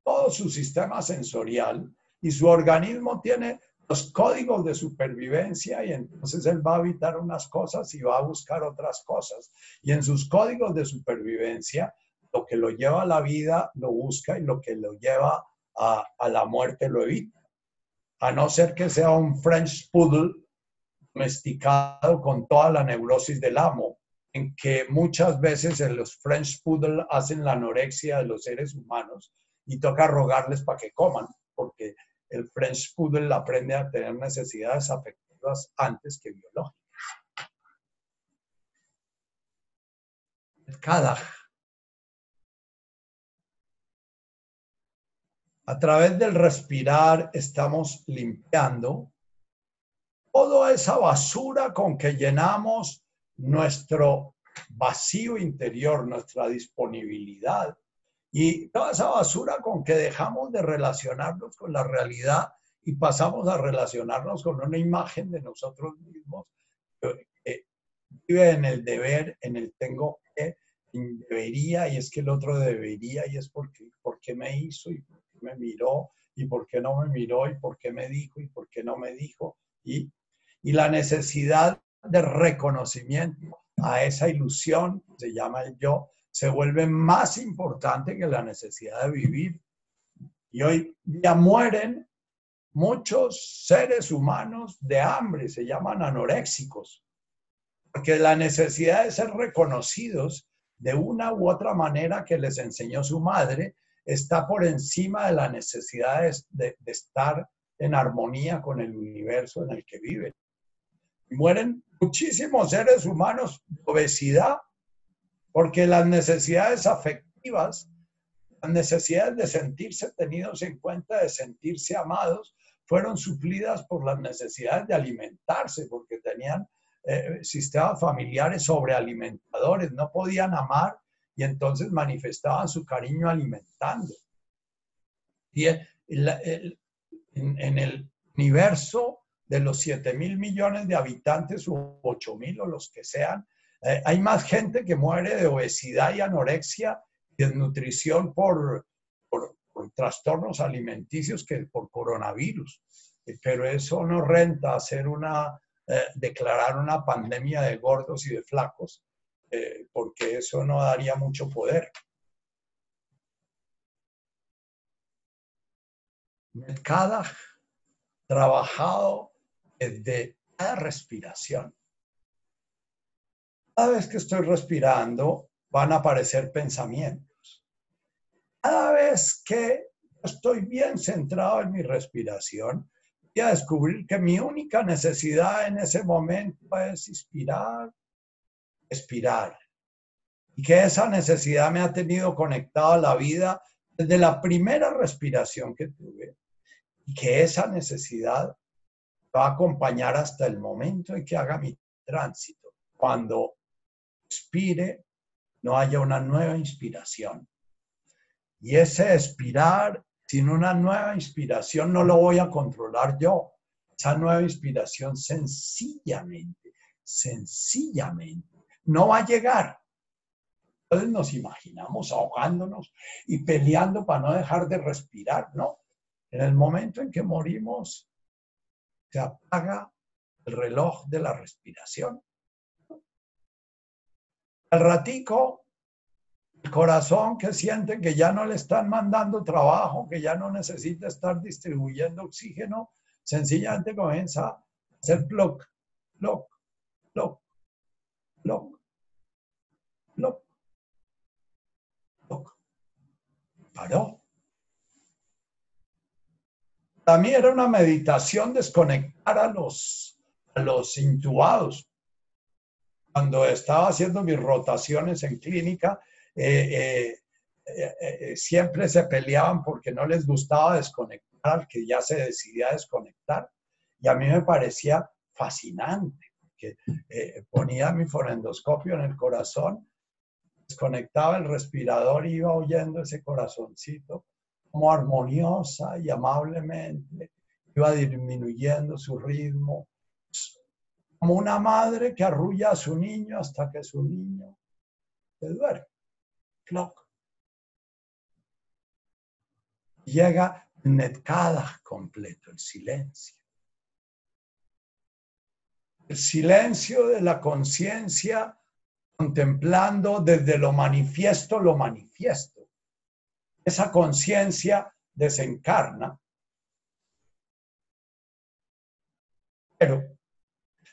todo su sistema sensorial y su organismo tiene los códigos de supervivencia y entonces él va a evitar unas cosas y va a buscar otras cosas. Y en sus códigos de supervivencia, lo que lo lleva a la vida lo busca y lo que lo lleva a, a la muerte lo evita. A no ser que sea un French Poodle domesticado con toda la neurosis del amo, en que muchas veces los French Poodle hacen la anorexia de los seres humanos y toca rogarles para que coman, porque el French Poodle aprende a tener necesidades afectivas antes que biológicas. Cada a través del respirar estamos limpiando toda esa basura con que llenamos nuestro vacío interior, nuestra disponibilidad. Y toda esa basura con que dejamos de relacionarnos con la realidad y pasamos a relacionarnos con una imagen de nosotros mismos que vive en el deber, en el tengo que, debería, y es que el otro debería, y es porque, porque me hizo, y me miró, y por qué no me miró, y por qué me dijo, y por qué no me dijo, y, y la necesidad de reconocimiento a esa ilusión, se llama el yo, se vuelve más importante que la necesidad de vivir. Y hoy ya mueren muchos seres humanos de hambre, se llaman anoréxicos, porque la necesidad de ser reconocidos de una u otra manera que les enseñó su madre está por encima de la necesidad de, estar en armonía con el universo en el que viven. Mueren muchísimos seres humanos de obesidad porque las necesidades afectivas, las necesidades de sentirse tenidos en cuenta, de sentirse amados, fueron suplidas por las necesidades de alimentarse, porque tenían eh, sistemas familiares sobrealimentadores, no podían amar y entonces manifestaban su cariño alimentando. Y en, el universo de los 7 mil millones de habitantes o 8 mil o los que sean, eh, hay más gente que muere de obesidad y anorexia desnutrición por, por, trastornos alimenticios que por coronavirus. Eh, pero eso no renta hacer una, eh, declarar una pandemia de gordos y de flacos, porque eso no daría mucho poder. Cada trabajado desde cada respiración cada vez que estoy respirando, van a aparecer pensamientos. Cada vez que estoy bien centrado en mi respiración, voy a descubrir que mi única necesidad en ese momento es inspirar, expirar. Y que esa necesidad me ha tenido conectado a la vida desde la primera respiración que tuve. Y que esa necesidad va a acompañar hasta el momento en que haga mi tránsito. Cuando expire, no haya una nueva inspiración. Y ese expirar sin una nueva inspiración no lo voy a controlar yo. Esa nueva inspiración sencillamente, sencillamente, no va a llegar. Entonces nos imaginamos ahogándonos y peleando para no dejar de respirar, ¿no? En el momento en que morimos, se apaga el reloj de la respiración. Al ratico, el corazón que siente que ya no le están mandando trabajo, que ya no necesita estar distribuyendo oxígeno, sencillamente comienza a hacer block, block, block, block, block, block. Paró. Para mí era una meditación desconectar a los, a los intubados. Cuando estaba haciendo mis rotaciones en clínica, eh, eh, eh, siempre se peleaban porque no les gustaba desconectar que ya se decidía desconectar. Y a mí me parecía fascinante, porque ponía mi forendoscopio en el corazón, desconectaba el respirador y iba oyendo ese corazoncito como armoniosa y amablemente iba disminuyendo su ritmo, como una madre que arrulla a su niño hasta que su niño se duerme. Clock. Llega netkada completo, el silencio. El silencio de la conciencia contemplando desde lo manifiesto lo manifiesto esa conciencia desencarna. Pero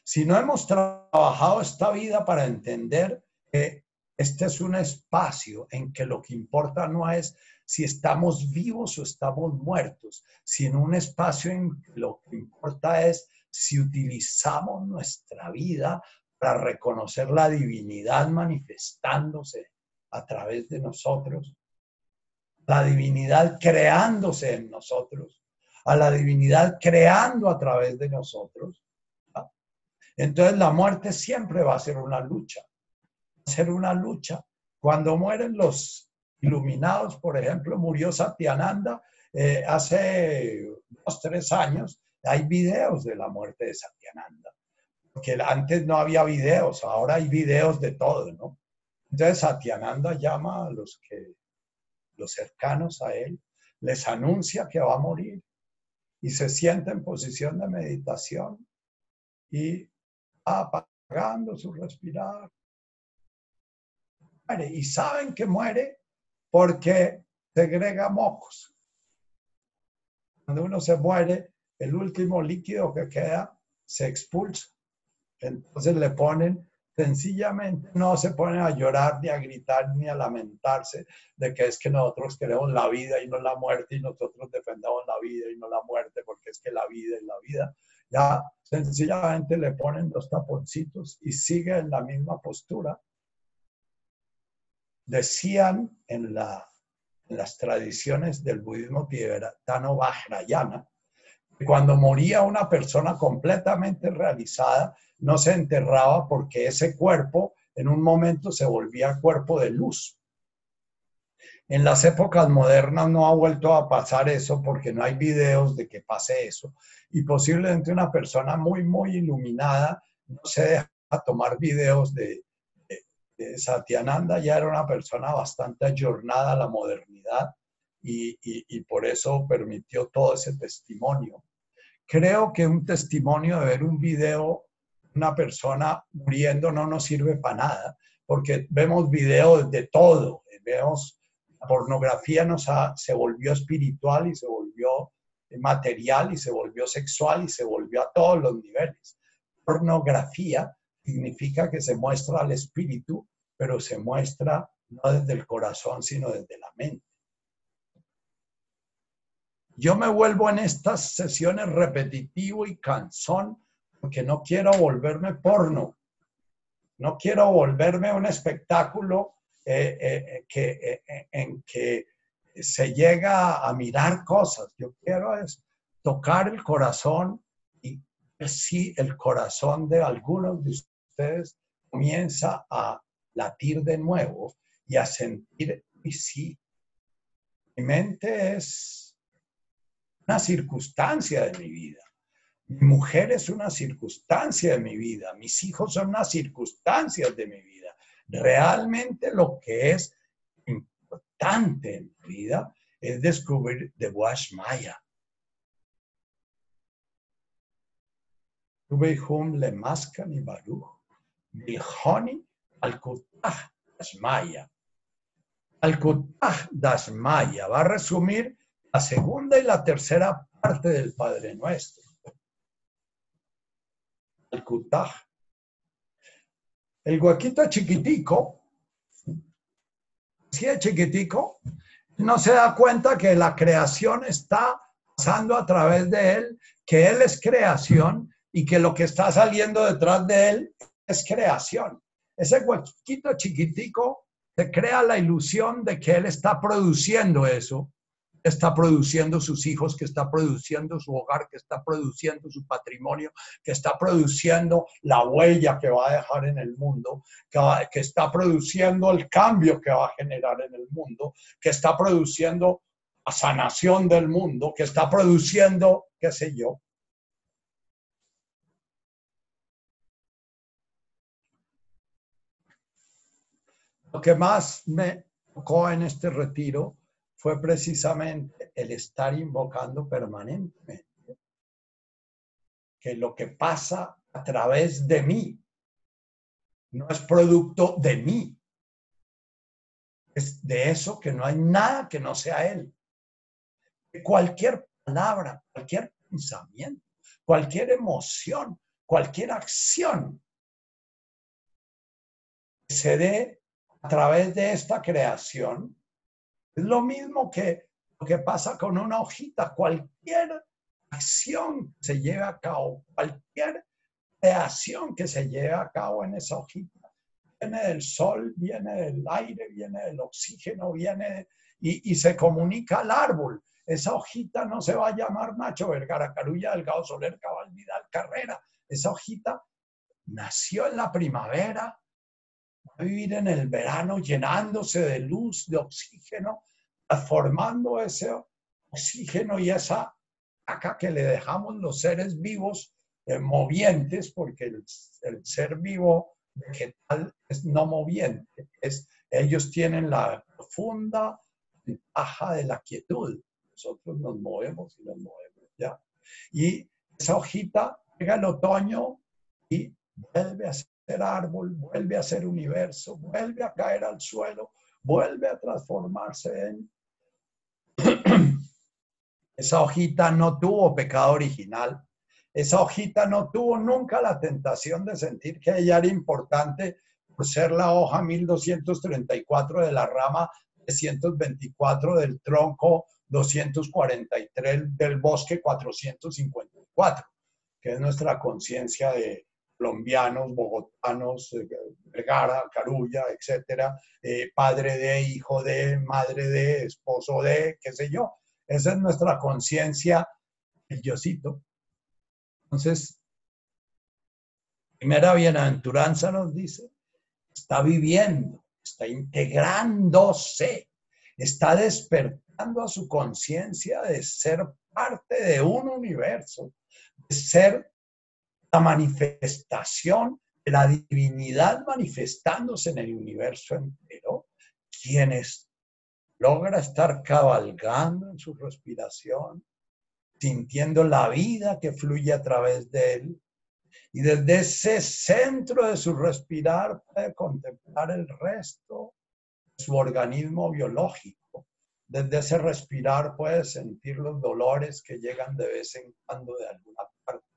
si no hemos trabajado esta vida para entender que este es un espacio en que lo que importa no es si estamos vivos o estamos muertos, sino un espacio en que lo que importa es si utilizamos nuestra vida para reconocer la divinidad manifestándose a través de nosotros la divinidad creándose en nosotros, a la divinidad creando a través de nosotros. Entonces la muerte siempre va a ser una lucha, va ser una lucha. Cuando mueren los iluminados, por ejemplo, murió Satyananda eh, hace dos, tres años, hay videos de la muerte de Satyananda, porque antes no había videos, ahora hay videos de todo, ¿no? Entonces Satyananda llama a los que los cercanos a él, les anuncia que va a morir y se sienta en posición de meditación y apagando su respirar. Y saben que muere porque segrega mocos. Cuando uno se muere, el último líquido que queda se expulsa. Entonces le ponen sencillamente no se ponen a llorar, ni a gritar, ni a lamentarse de que es que nosotros queremos la vida y no la muerte y nosotros defendemos la vida y no la muerte porque es que la vida es la vida. Ya sencillamente le ponen los taponcitos y sigue en la misma postura. Decían en, la, en las tradiciones del budismo tibetano Vajrayana, cuando moría una persona completamente realizada, no se enterraba porque ese cuerpo en un momento se volvía cuerpo de luz. En las épocas modernas no ha vuelto a pasar eso porque no hay videos de que pase eso. Y posiblemente una persona muy, muy iluminada no se deja tomar videos de, Satyananda, ya era una persona bastante ayornada a la modernidad y, y por eso permitió todo ese testimonio. Creo que un testimonio de ver un video una persona muriendo no nos sirve para nada, porque vemos videos de todo, vemos la pornografía nos se volvió espiritual y se volvió material y se volvió sexual y se volvió a todos los niveles. Pornografía significa que se muestra al espíritu, pero se muestra no desde el corazón, sino desde la mente. Yo me vuelvo en estas sesiones repetitivo y cansón porque no quiero volverme porno, no quiero volverme un espectáculo eh, eh, eh, en que se llega a mirar cosas. Yo quiero es tocar el corazón y si el corazón de algunos de ustedes comienza a latir de nuevo y a sentir, y sí, mi mente es una circunstancia de mi vida. Mi mujer es una circunstancia de mi vida, mis hijos son unas circunstancias de mi vida. Realmente lo que es importante en la vida es descubrir de Wash Maya. Hum le mascan y baruch, bilhoni al dasmaya. Al dasmaya va a resumir la segunda y la tercera parte del Padre Nuestro. El huequito chiquitico, si es chiquitico, no se da cuenta que la creación está pasando a través de él, que él es creación y que lo que está saliendo detrás de él es creación. Ese huequito chiquitico se crea la ilusión de que él está produciendo eso, está produciendo sus hijos, que está produciendo su hogar, que está produciendo su patrimonio, que está produciendo la huella que va a dejar en el mundo, que, está produciendo el cambio que va a generar en el mundo, que está produciendo la sanación del mundo, que está produciendo, qué sé yo, Lo que más me tocó en este retiro fue precisamente el estar invocando permanentemente que lo que pasa a través de mí no es producto de mí, es de eso que no hay nada que no sea Él. Cualquier palabra, cualquier pensamiento, cualquier emoción, cualquier acción se dé a través de esta creación, es lo mismo que lo que pasa con una hojita. Cualquier acción que se lleve a cabo, cualquier creación que se lleve a cabo en esa hojita, viene del sol, viene del aire, viene del oxígeno, viene y, y se comunica al árbol. Esa hojita no se va a llamar Nacho Vergara, Carulla, Delgado Soler, Cabal Vidal, Carrera. Esa hojita nació en la primavera, vivir en el verano llenándose de luz, de oxígeno, transformando ese oxígeno y esa acá que le dejamos los seres vivos eh, movientes, porque el, ser vivo vegetal es no moviente, es, ellos tienen la profunda ventaja de la quietud. Nosotros nos movemos y nos movemos, ¿ya? Y esa hojita llega el otoño y vuelve a ser árbol, vuelve a ser universo, vuelve a caer al suelo, vuelve a transformarse en... Esa hojita no tuvo pecado original. Esa hojita no tuvo nunca la tentación de sentir que ella era importante por ser la hoja 1234 de la rama 324 del tronco 243 del bosque 454, que es nuestra conciencia de, colombianos, bogotanos, eh, Vergara, Carulla, etcétera, eh, padre de, hijo de, madre de, esposo de, qué sé yo. Esa es nuestra conciencia, el Diosito. Entonces, primera bienaventuranza nos dice, está viviendo, está integrándose, está despertando a su conciencia de ser parte de un universo, de ser la manifestación de la divinidad manifestándose en el universo entero, quienes logra estar cabalgando en su respiración, sintiendo la vida que fluye a través de él, y desde ese centro de su respirar puede contemplar el resto de su organismo biológico. Desde ese respirar puede sentir los dolores que llegan de vez en cuando de alguna parte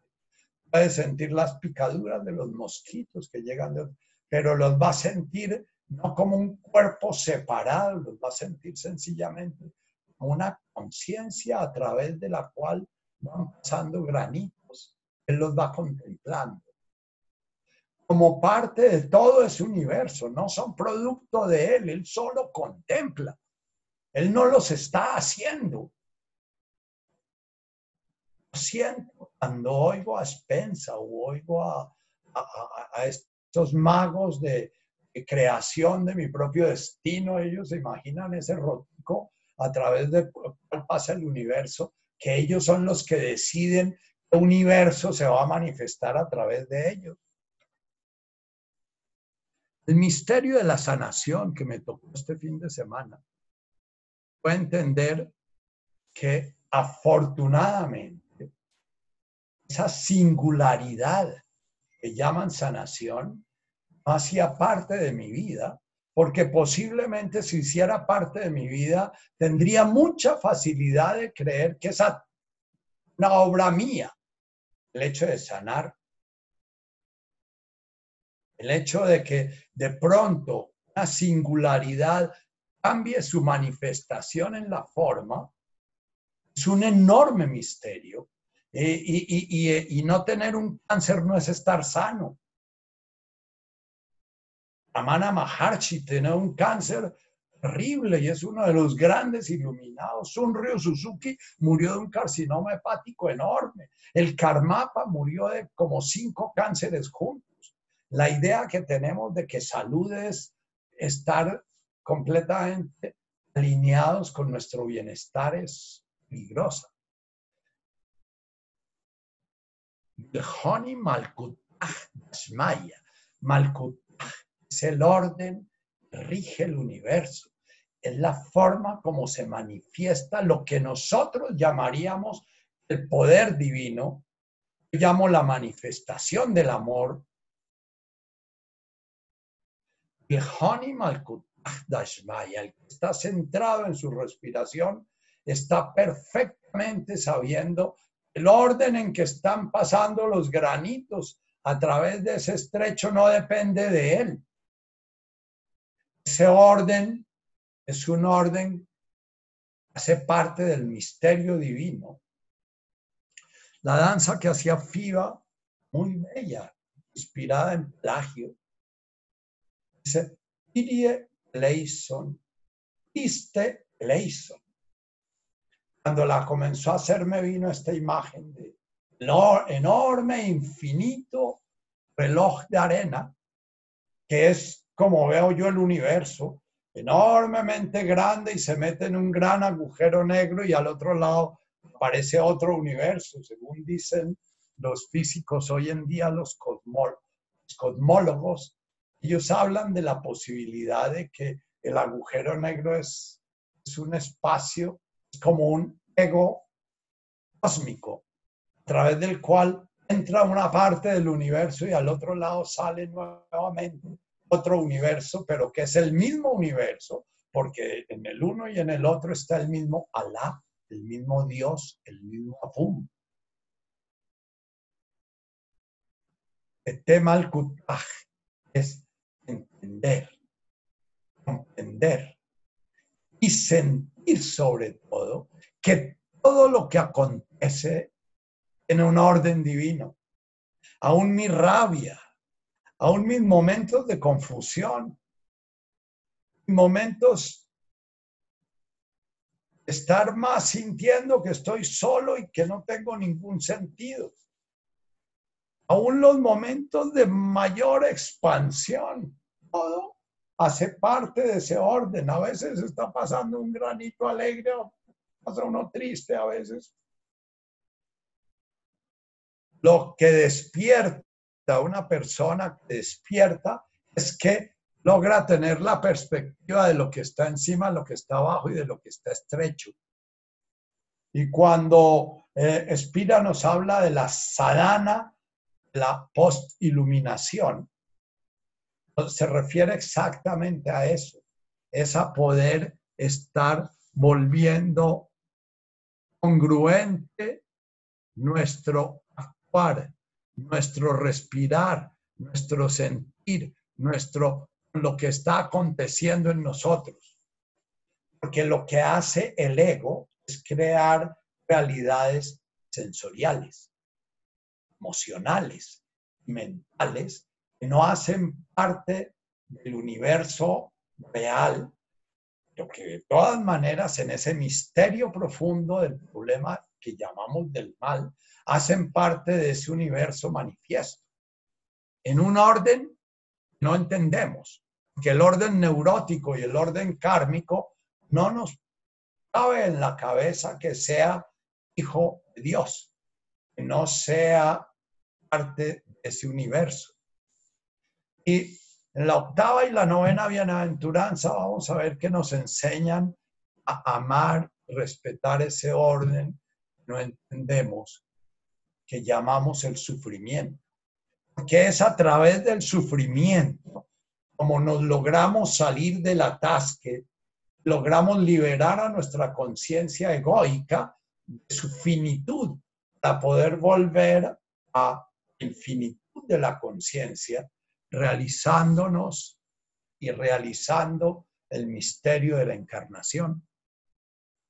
puede sentir las picaduras de los mosquitos que llegan, de, pero los va a sentir no como un cuerpo separado, los va a sentir sencillamente como una conciencia a través de la cual van pasando granitos. Él los va contemplando. Como parte de todo ese universo, no son producto de él, él solo contempla. Él no los está haciendo. Siento cuando oigo a Spencer o oigo a, estos magos de, creación de mi propio destino, ellos se imaginan ese rotico a través de cuál pasa el universo, que ellos son los que deciden qué universo se va a manifestar a través de ellos. El misterio de la sanación que me tocó este fin de semana fue entender que afortunadamente esa singularidad que llaman sanación no hacía parte de mi vida, porque posiblemente si hiciera parte de mi vida, tendría mucha facilidad de creer que es una obra mía, el hecho de sanar. El hecho de que de pronto una singularidad cambie su manifestación en la forma, es un enorme misterio. Eh, y, y, no tener un cáncer no es estar sano. Amana Maharshi tiene un cáncer terrible y es uno de los grandes iluminados. Sunryo Suzuki murió de un carcinoma hepático enorme. El Karmapa murió de como cinco cánceres juntos. La idea que tenemos de que salud es estar completamente alineados con nuestro bienestar es peligrosa. Malkut es el orden que rige el universo. Es la forma como se manifiesta lo que nosotros llamaríamos el poder divino. Yo llamo la manifestación del amor. El el que está centrado en su respiración, está perfectamente sabiendo el orden en que están pasando los granitos a través de ese estrecho no depende de él. Ese orden es un orden hace parte del misterio divino. La danza que hacía FIBA, muy bella, inspirada en plagio, dice, Irie Leison, Iste Leison cuando la comenzó a hacer me vino esta imagen de enorme, infinito reloj de arena, que es como veo yo el universo, enormemente grande y se mete en un gran agujero negro y al otro lado aparece otro universo, según dicen los físicos hoy en día, los, cosmólogos, ellos hablan de la posibilidad de que el agujero negro es un espacio como un ego cósmico, a través del cual entra una parte del universo y al otro lado sale nuevamente otro universo, pero que es el mismo universo, porque en el uno y en el otro está el mismo Alá, el mismo Dios, el mismo Abum. El tema al es entender, comprender y sentir sobre todo que todo lo que acontece tiene un orden divino. Aún mi rabia, aún mis momentos de confusión, momentos de estar más sintiendo que estoy solo y que no tengo ningún sentido. Aún los momentos de mayor expansión, todo hace parte de ese orden. A veces está pasando un granito alegre pasa uno triste a veces. Lo que despierta una persona que despierta es que logra tener la perspectiva de lo que está encima, lo que está abajo y de lo que está estrecho. Y cuando eh, Espira nos habla de la sadhana, la post-iluminación, se refiere exactamente a eso, es a poder estar volviendo congruente nuestro actuar, nuestro respirar, nuestro sentir, nuestro lo que está aconteciendo en nosotros. Porque lo que hace el ego es crear realidades sensoriales, emocionales, mentales, no hacen parte del universo real pero que de todas maneras en ese misterio profundo del problema que llamamos del mal, hacen parte de ese universo manifiesto. En un orden no entendemos, que el orden neurótico y el orden kármico no nos cabe en la cabeza que sea hijo de Dios, que no sea parte de ese universo. Y En la octava y la novena bienaventuranza vamos a ver que nos enseñan a amar, respetar ese orden, no entendemos, que llamamos el sufrimiento. Porque es a través del sufrimiento como nos logramos salir del atasque, logramos liberar a nuestra conciencia egoica de su finitud para poder volver a infinitud de la conciencia, realizándonos y realizando el misterio de la encarnación.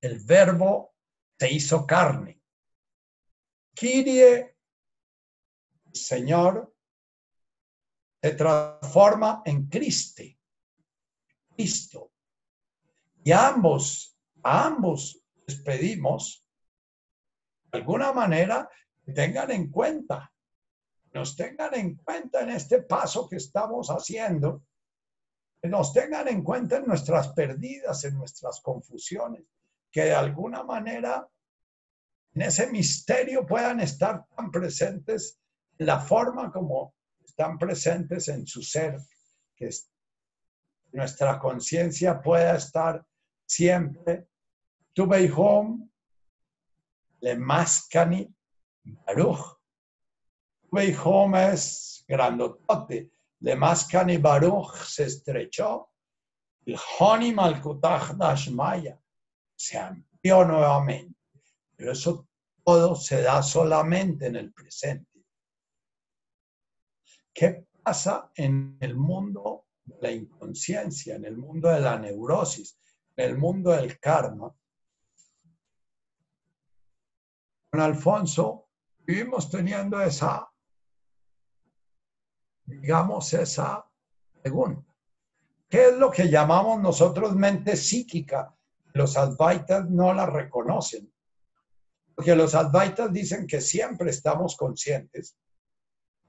El verbo se hizo carne. Kirie, Señor, se transforma en Cristo. Cristo. Y ambos, a ambos les pedimos, de alguna manera, que tengan en cuenta, nos tengan en cuenta en este paso que estamos haciendo, que nos tengan en cuenta en nuestras perdidas, en nuestras confusiones, que de alguna manera en ese misterio puedan estar tan presentes en la forma como están presentes en su ser, que nuestra conciencia pueda estar siempre. Tuve home, le mascani baruch. Tuve home es grandotote, le mascani baruch se estrechó. El honi malkutach dashmaya se amplió nuevamente. Pero eso todo se da solamente en el presente. ¿Qué pasa en el mundo de la inconsciencia, en el mundo de la neurosis, en el mundo del karma? Con Alfonso vivimos teniendo esa, digamos, esa pregunta. ¿Qué es lo que llamamos nosotros mente psíquica? Los Advaitas no la reconocen. Porque los Advaitas dicen que siempre estamos conscientes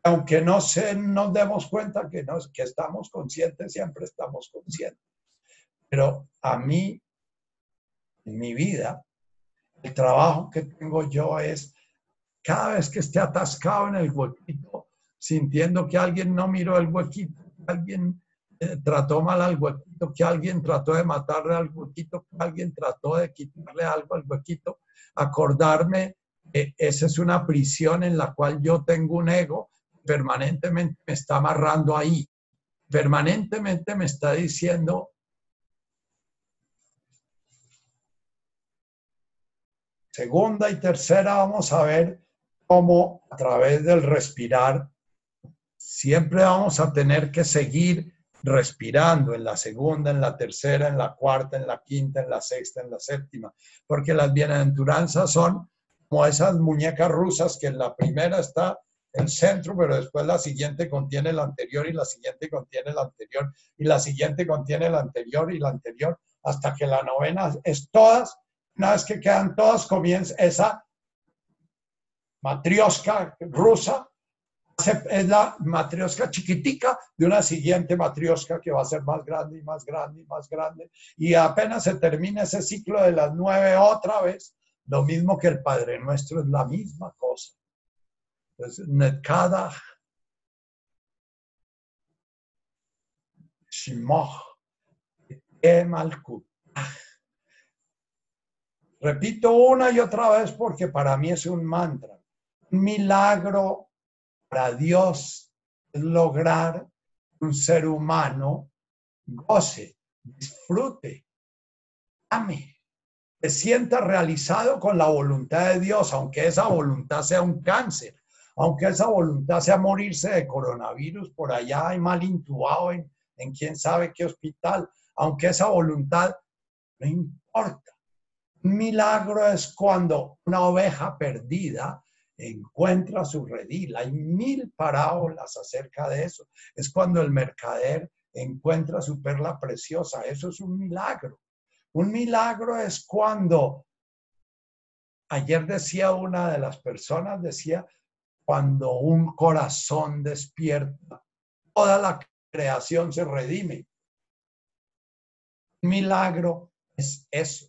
aunque no se, nos demos cuenta que, nos, que estamos conscientes, siempre estamos conscientes. Pero a mí, en mi vida, el trabajo que tengo yo es cada vez que esté atascado en el huequito, sintiendo que alguien no miró el huequito, que alguien eh, trató mal al huequito, que alguien trató de matarle al huequito, que alguien trató de quitarle algo al huequito, acordarme que esa es una prisión en la cual yo tengo un ego permanentemente me está amarrando ahí, permanentemente me está diciendo, segunda y tercera vamos a ver cómo a través del respirar siempre vamos a tener que seguir respirando en la segunda, en la tercera, en la cuarta, en la quinta, en la sexta, en la séptima, porque las bienaventuranzas son como esas muñecas rusas que en la primera está el centro, pero después la siguiente contiene la anterior y la siguiente contiene la anterior y la siguiente contiene la anterior y la anterior, hasta que la novena es todas. Una vez que quedan todas, comienza esa matriosca rusa, es la matriosca chiquitica de una siguiente matriosca que va a ser más grande y más grande y más grande. Y apenas se termina ese ciclo de las nueve otra vez, lo mismo que el Padre Nuestro es la misma cosa. Entonces, Netkada Shimoch Repito una y otra vez porque para mí es un mantra. Un milagro para Dios es lograr un ser humano goce, disfrute, ame, se sienta realizado con la voluntad de Dios, aunque esa voluntad sea un cáncer, aunque esa voluntad sea morirse de coronavirus por allá y mal intubado en, en quién sabe qué hospital, aunque esa voluntad no importa. Un milagro es cuando una oveja perdida encuentra su redil. Hay mil parábolas acerca de eso. Es cuando el mercader encuentra su perla preciosa. Eso es un milagro. Un milagro es cuando, ayer decía una de las personas, decía, cuando un corazón despierta, toda la creación se redime. Un milagro es eso.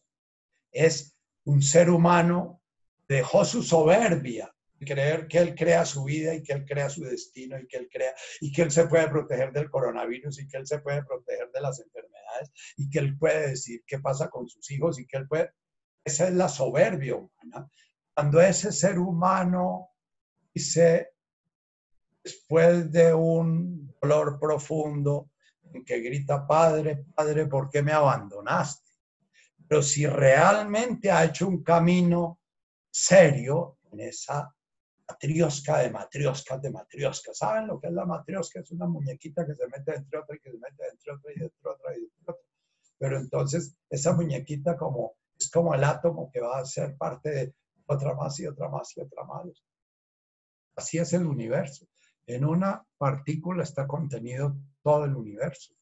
Es un ser humano, dejó su soberbia, creer que Él crea su vida y que Él crea su destino y que Él crea y que Él se puede proteger del coronavirus y que Él se puede proteger de las enfermedades y que Él puede decir qué pasa con sus hijos y que Él puede... Esa es la soberbia humana. Cuando ese ser humano dice, después de un dolor profundo, en que grita, Padre, Padre, ¿por qué me abandonaste? Pero si realmente ha hecho un camino serio en esa matriosca de matrioscas de matriosca. ¿Saben lo que es la matriosca? Es una muñequita que se mete entre otra y que se mete entre otra y entre otra y entre otra. Pero entonces esa muñequita como, es como el átomo que va a ser parte de otra más y otra más y otra más. Así es el universo. En una partícula está contenido todo el universo.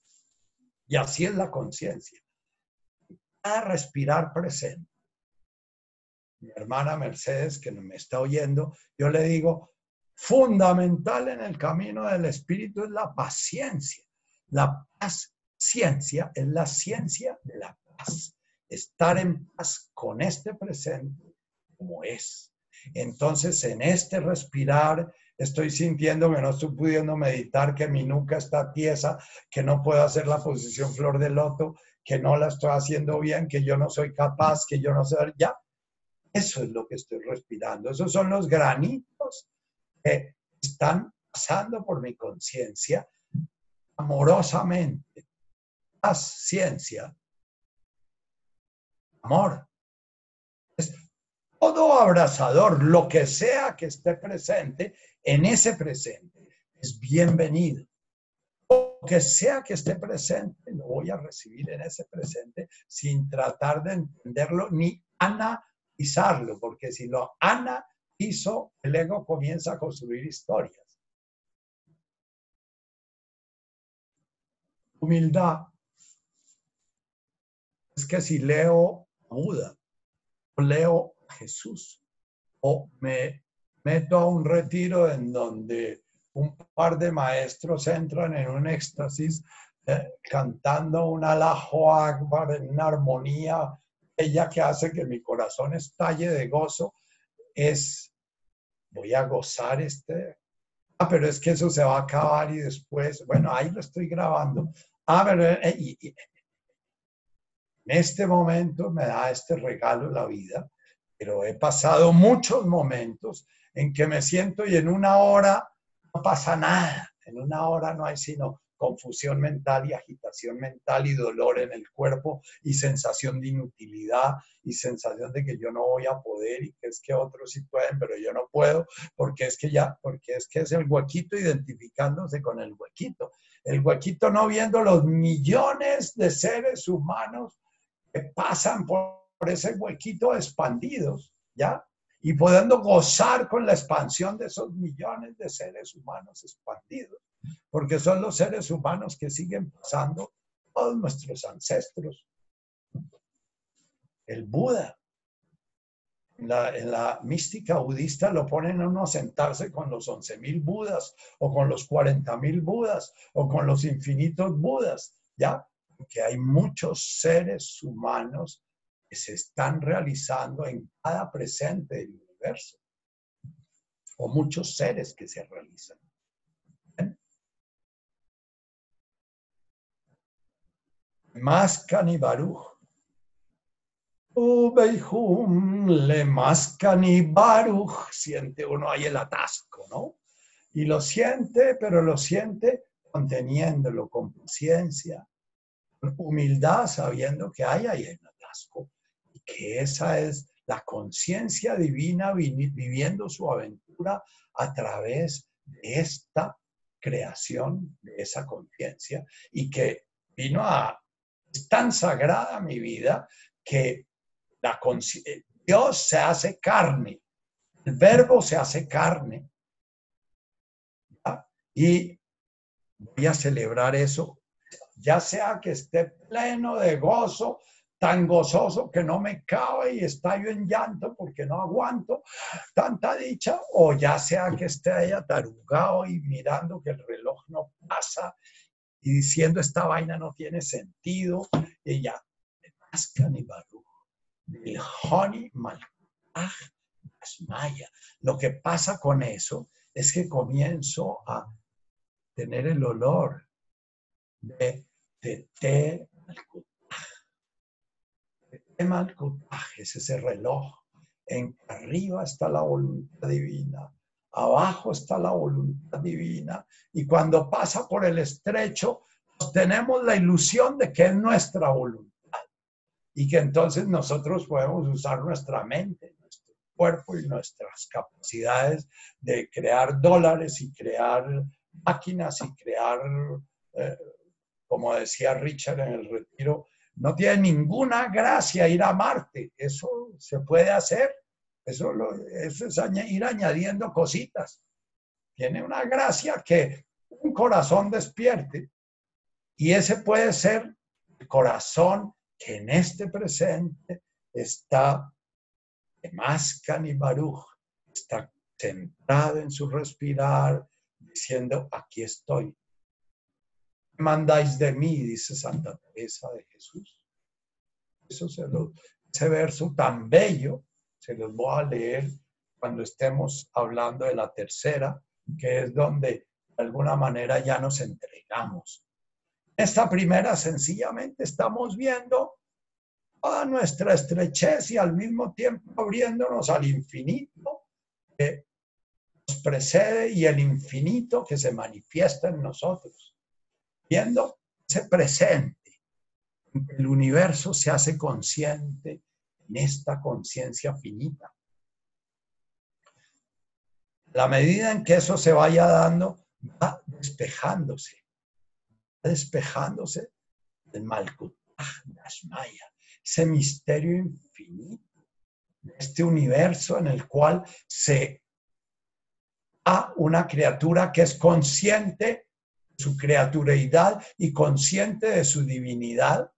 Y así es la conciencia. A respirar presente mi hermana Mercedes, que me está oyendo, yo le digo, fundamental en el camino del espíritu es la paciencia. La paciencia es la ciencia de la paz. Estar en paz con este presente como es. Entonces, en este respirar, estoy sintiendo que no estoy pudiendo meditar, que mi nuca está tiesa, que no puedo hacer la posición flor de loto, que no la estoy haciendo bien, que yo no soy capaz, que yo no sé, ya, eso es lo que estoy respirando. Esos son los granitos que están pasando por mi conciencia amorosamente. Paciencia. Amor. Es todo abrazador, lo que sea que esté presente en ese presente, es bienvenido. Lo que sea que esté presente, lo voy a recibir en ese presente sin tratar de entenderlo ni ana porque si lo Ana hizo, el ego comienza a construir historias. Humildad. Es que si leo a Buda, o leo Jesús, o me meto a un retiro en donde un par de maestros entran en un éxtasis eh, cantando un alajo akbar en una armonía ella que hace que mi corazón estalle de gozo es, voy a gozar este, ah, pero es que eso se va a acabar y después, bueno, ahí lo estoy grabando. Ah, pero eh, en este momento me da este regalo la vida, pero he pasado muchos momentos en que me siento y en una hora no pasa nada, en una hora no hay sino confusión mental y agitación mental y dolor en el cuerpo y sensación de inutilidad y sensación de que yo no voy a poder y que es que otros sí pueden, pero yo no puedo, porque es que ya, porque es que es el huequito identificándose con el huequito. El huequito no viendo los millones de seres humanos que pasan por, ese huequito expandidos, ¿ya? Y pudiendo gozar con la expansión de esos millones de seres humanos expandidos porque son los seres humanos que siguen pasando todos nuestros ancestros. El Buda, en la, mística budista lo ponen a uno a sentarse con los 11.000 Budas o con los 40.000 Budas o con los infinitos Budas, ¿ya? Porque hay muchos seres humanos que se están realizando en cada presente del universo o muchos seres que se realizan. Mascani Baruch. le Mascani Baruch. Siente uno ahí el atasco, ¿no? Y lo siente, pero lo siente conteniéndolo con paciencia, con humildad, sabiendo que hay ahí el atasco y que esa es la conciencia divina viviendo su aventura a través de esta creación, de esa conciencia, y que vino a es tan sagrada mi vida que la Dios se hace carne, el verbo se hace carne. Y voy a celebrar eso, ya sea que esté pleno de gozo, tan gozoso que no me cabe y estallo en llanto porque no aguanto tanta dicha, o ya sea que esté ahí atarugado y mirando que el reloj no pasa y diciendo esta vaina no tiene sentido. Ella, el Honey Maya. Lo que pasa con eso es que comienzo a tener el olor de, de té es ese reloj en que arriba está la voluntad divina, abajo está la voluntad divina, y cuando pasa por el estrecho, tenemos la ilusión de que es nuestra voluntad y que entonces nosotros podemos usar nuestra mente, nuestro cuerpo y nuestras capacidades de crear dólares y crear máquinas y crear, eh, como decía Richard en el retiro, no tiene ninguna gracia ir a Marte. Eso se puede hacer. Eso, eso es ir añadiendo cositas. Tiene una gracia que un corazón despierte. Y ese puede ser el corazón que en este presente está más y Baruch, está centrado en su respirar, diciendo, aquí estoy. ¿Qué mandáis de mí? Dice Santa Teresa de Jesús. Eso se lo, ese verso tan bello se los voy a leer cuando estemos hablando de la tercera, que es donde de alguna manera ya nos entregamos esta primera sencillamente estamos viendo a nuestra estrechez y al mismo tiempo abriéndonos al infinito que nos precede y el infinito que se manifiesta en nosotros. Viendo ese presente, el universo se hace consciente en esta conciencia finita. La medida en que eso se vaya dando, va despejándose despejándose del Malkut Maya, ese misterio infinito, este universo en el cual se a una criatura que es consciente de su criatureidad y consciente de su divinidad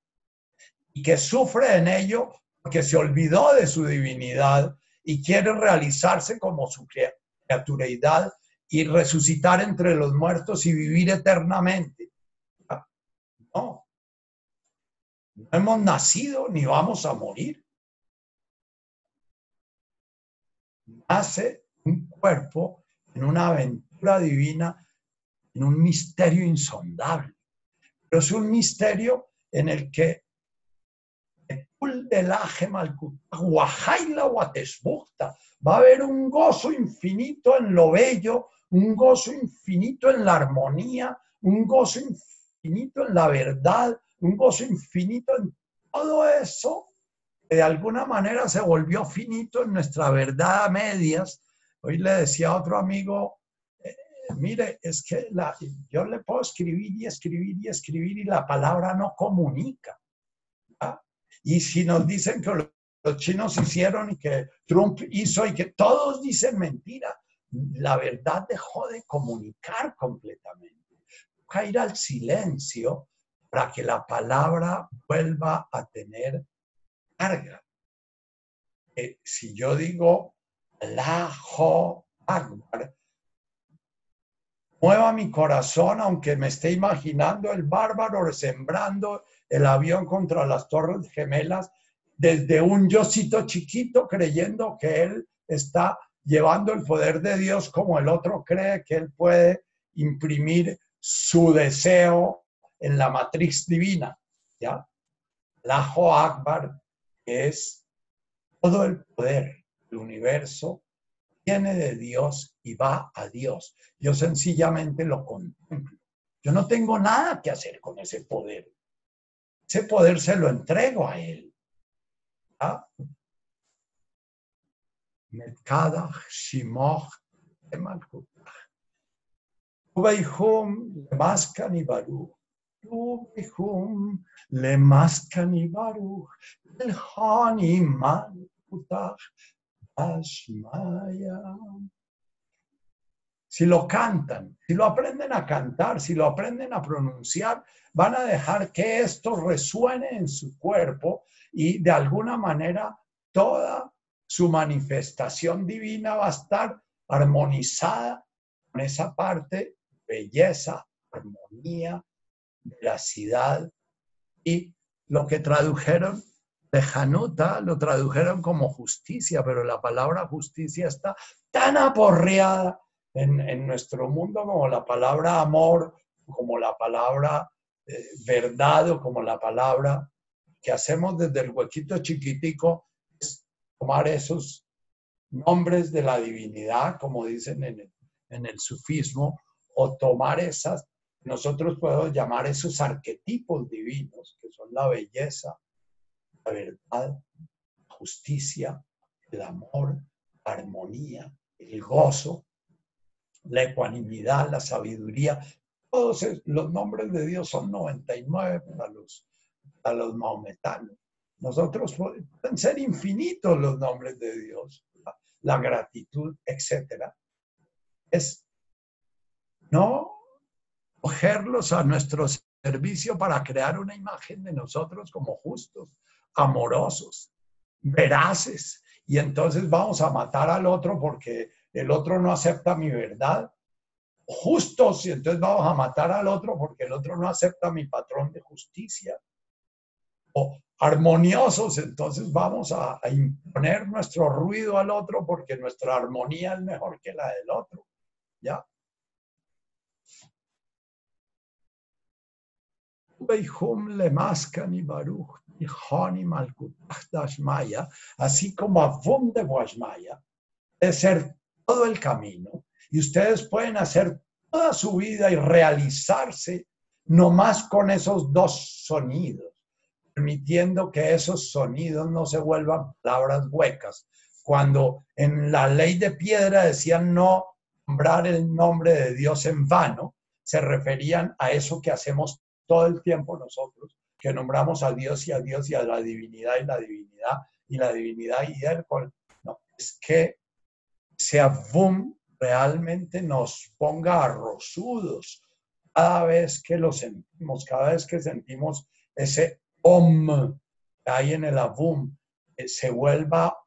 y que sufre en ello porque se olvidó de su divinidad y quiere realizarse como su criatureidad y resucitar entre los muertos y vivir eternamente. No. No hemos nacido ni vamos a morir. Nace un cuerpo en una aventura divina, en un misterio insondable. Pero es un misterio en el que va a haber un gozo infinito en lo bello, un gozo infinito en la armonía, un gozo infinito en la verdad, un gozo infinito en todo eso, que de alguna manera se volvió finito en nuestra verdad a medias. Hoy le decía a otro amigo, eh, mire, es que yo le puedo escribir y escribir y escribir y la palabra no comunica. Y si nos dicen que los chinos hicieron y que Trump hizo y que todos dicen mentira, la verdad dejó de comunicar completamente ir al silencio para que la palabra vuelva a tener carga. Eh, si yo digo la jo Akbar, mueva mi corazón, aunque me esté imaginando el bárbaro sembrando el avión contra las torres gemelas, desde un yocito chiquito creyendo que él está llevando el poder de Dios como el otro cree que él puede imprimir su deseo en la matriz divina, ¿ya? La Akbar es todo el poder del universo, viene de Dios y va a Dios. Yo sencillamente lo contemplo. Yo no tengo nada que hacer con ese poder. Ese poder se lo entrego a Él. ¿ya? Si lo cantan, si lo aprenden a cantar, si lo aprenden a pronunciar, van a dejar que esto resuene en su cuerpo y de alguna manera toda su manifestación divina va a estar armonizada con esa parte belleza, armonía, veracidad. Y lo que tradujeron Januta lo tradujeron como justicia, pero la palabra justicia está tan aporreada en, nuestro mundo como la palabra amor, como la palabra eh, verdad o como la palabra que hacemos desde el huequito chiquitico es tomar esos nombres de la divinidad, como dicen en el, en el sufismo, o tomar esas, nosotros podemos llamar esos arquetipos divinos, que son la belleza, la verdad, la justicia, el amor, la armonía, el gozo, la ecuanimidad, la sabiduría. Todos los nombres de Dios son 99 para los, para los maometanos. Nosotros pueden ser infinitos los nombres de Dios, la, gratitud, etc. Es no cogerlos a nuestro servicio para crear una imagen de nosotros como justos, amorosos, veraces. Y entonces vamos a matar al otro porque el otro no acepta mi verdad. Justos, y entonces vamos a matar al otro porque el otro no acepta mi patrón de justicia. O armoniosos, entonces vamos a, imponer nuestro ruido al otro porque nuestra armonía es mejor que la del otro. ¿Ya? le Baruch así como Avum de Guashmaya, de ser todo el camino y ustedes pueden hacer toda su vida y realizarse nomás con esos dos sonidos, permitiendo que esos sonidos no se vuelvan palabras huecas. Cuando en la ley de piedra decían no nombrar el nombre de Dios en vano, se referían a eso que hacemos todo el tiempo nosotros, que nombramos a Dios y a Dios y a la divinidad y la divinidad y la divinidad y el no, es que sea boom realmente nos ponga arrozudos cada vez que lo sentimos, cada vez que sentimos ese om que en el abum, eh, se vuelva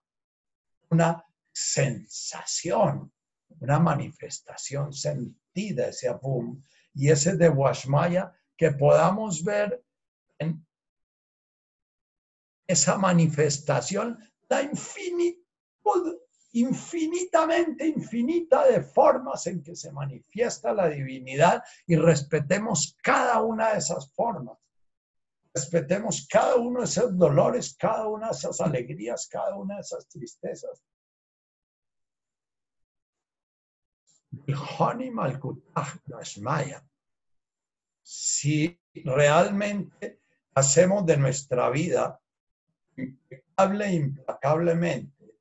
una sensación, una manifestación sentida, ese abum, y ese de Washmaya que podamos ver esa manifestación la infinitud, infinitamente infinita de formas en que se manifiesta la divinidad y respetemos cada una de esas formas. Respetemos cada uno de esos dolores, cada una de esas alegrías, cada una de esas tristezas. Si realmente hacemos de nuestra vida impecable implacablemente,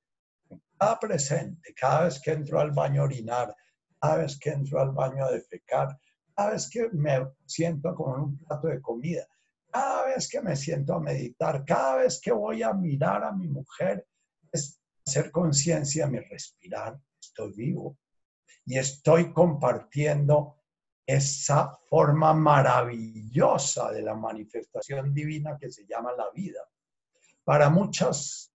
cada presente, cada vez que entro al baño a orinar, cada vez que entro al baño a defecar, cada vez que me siento con un plato de comida, cada vez que me siento a meditar, cada vez que voy a mirar a mi mujer, es hacer conciencia, mi respirar, estoy vivo y estoy compartiendo esa forma maravillosa de la manifestación divina que se llama la vida. Para muchas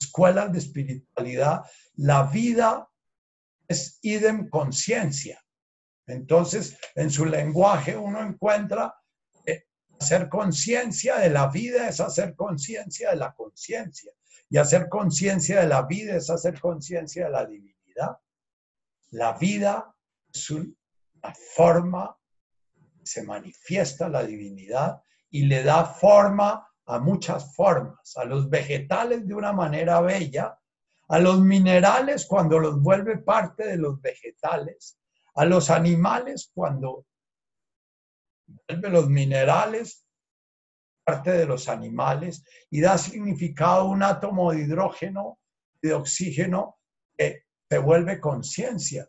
escuelas de espiritualidad, la vida es idem conciencia. Entonces, en su lenguaje uno encuentra que hacer conciencia de la vida es hacer conciencia de la conciencia. Y hacer conciencia de la vida es hacer conciencia de la divinidad. La vida es un la forma, se manifiesta la divinidad y le da forma a muchas formas, a los vegetales de una manera bella, a los minerales cuando los vuelve parte de los vegetales, a los animales cuando vuelve los minerales parte de los animales y da significado a un átomo de hidrógeno de oxígeno que se vuelve conciencia,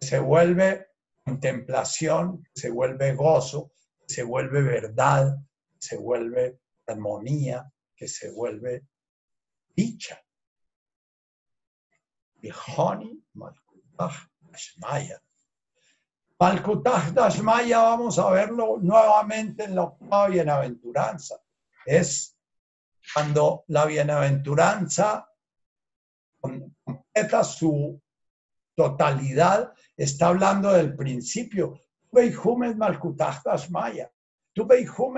se vuelve contemplación se vuelve gozo, se vuelve verdad, se vuelve armonía, que se vuelve dicha. Dashmaya. Malkutah Dashmaya, vamos a verlo nuevamente en la octava bienaventuranza. Es cuando la bienaventuranza completa su totalidad está hablando del principio. Beihum es Malkutah Maya. Tu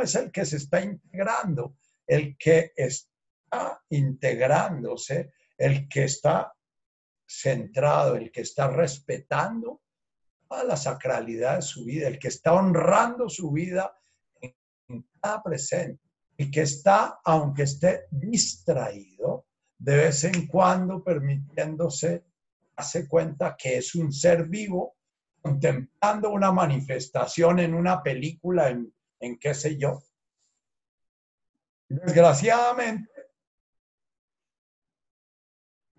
es el que se está integrando, el que es, está integrándose, el que está centrado, el que está respetando toda la sacralidad de su vida, el que está honrando su vida en cada presente, el que está, aunque esté distraído, de vez en cuando permitiéndose, hace cuenta que es un ser vivo, contemplando una manifestación en una película, en, en qué sé yo. Desgraciadamente,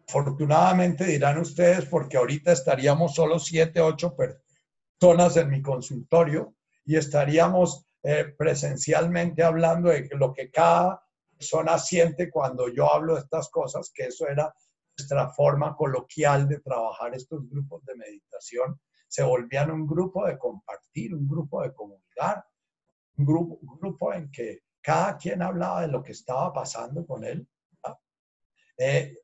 afortunadamente dirán ustedes, porque ahorita estaríamos solo siete, ocho personas en mi consultorio y estaríamos eh, presencialmente hablando de lo que cada persona siente cuando yo hablo de estas cosas, que eso era nuestra forma coloquial de trabajar estos grupos de meditación, se volvían un grupo de compartir, un grupo de comunicar, un grupo, en que cada quien hablaba de lo que estaba pasando con él. Eh,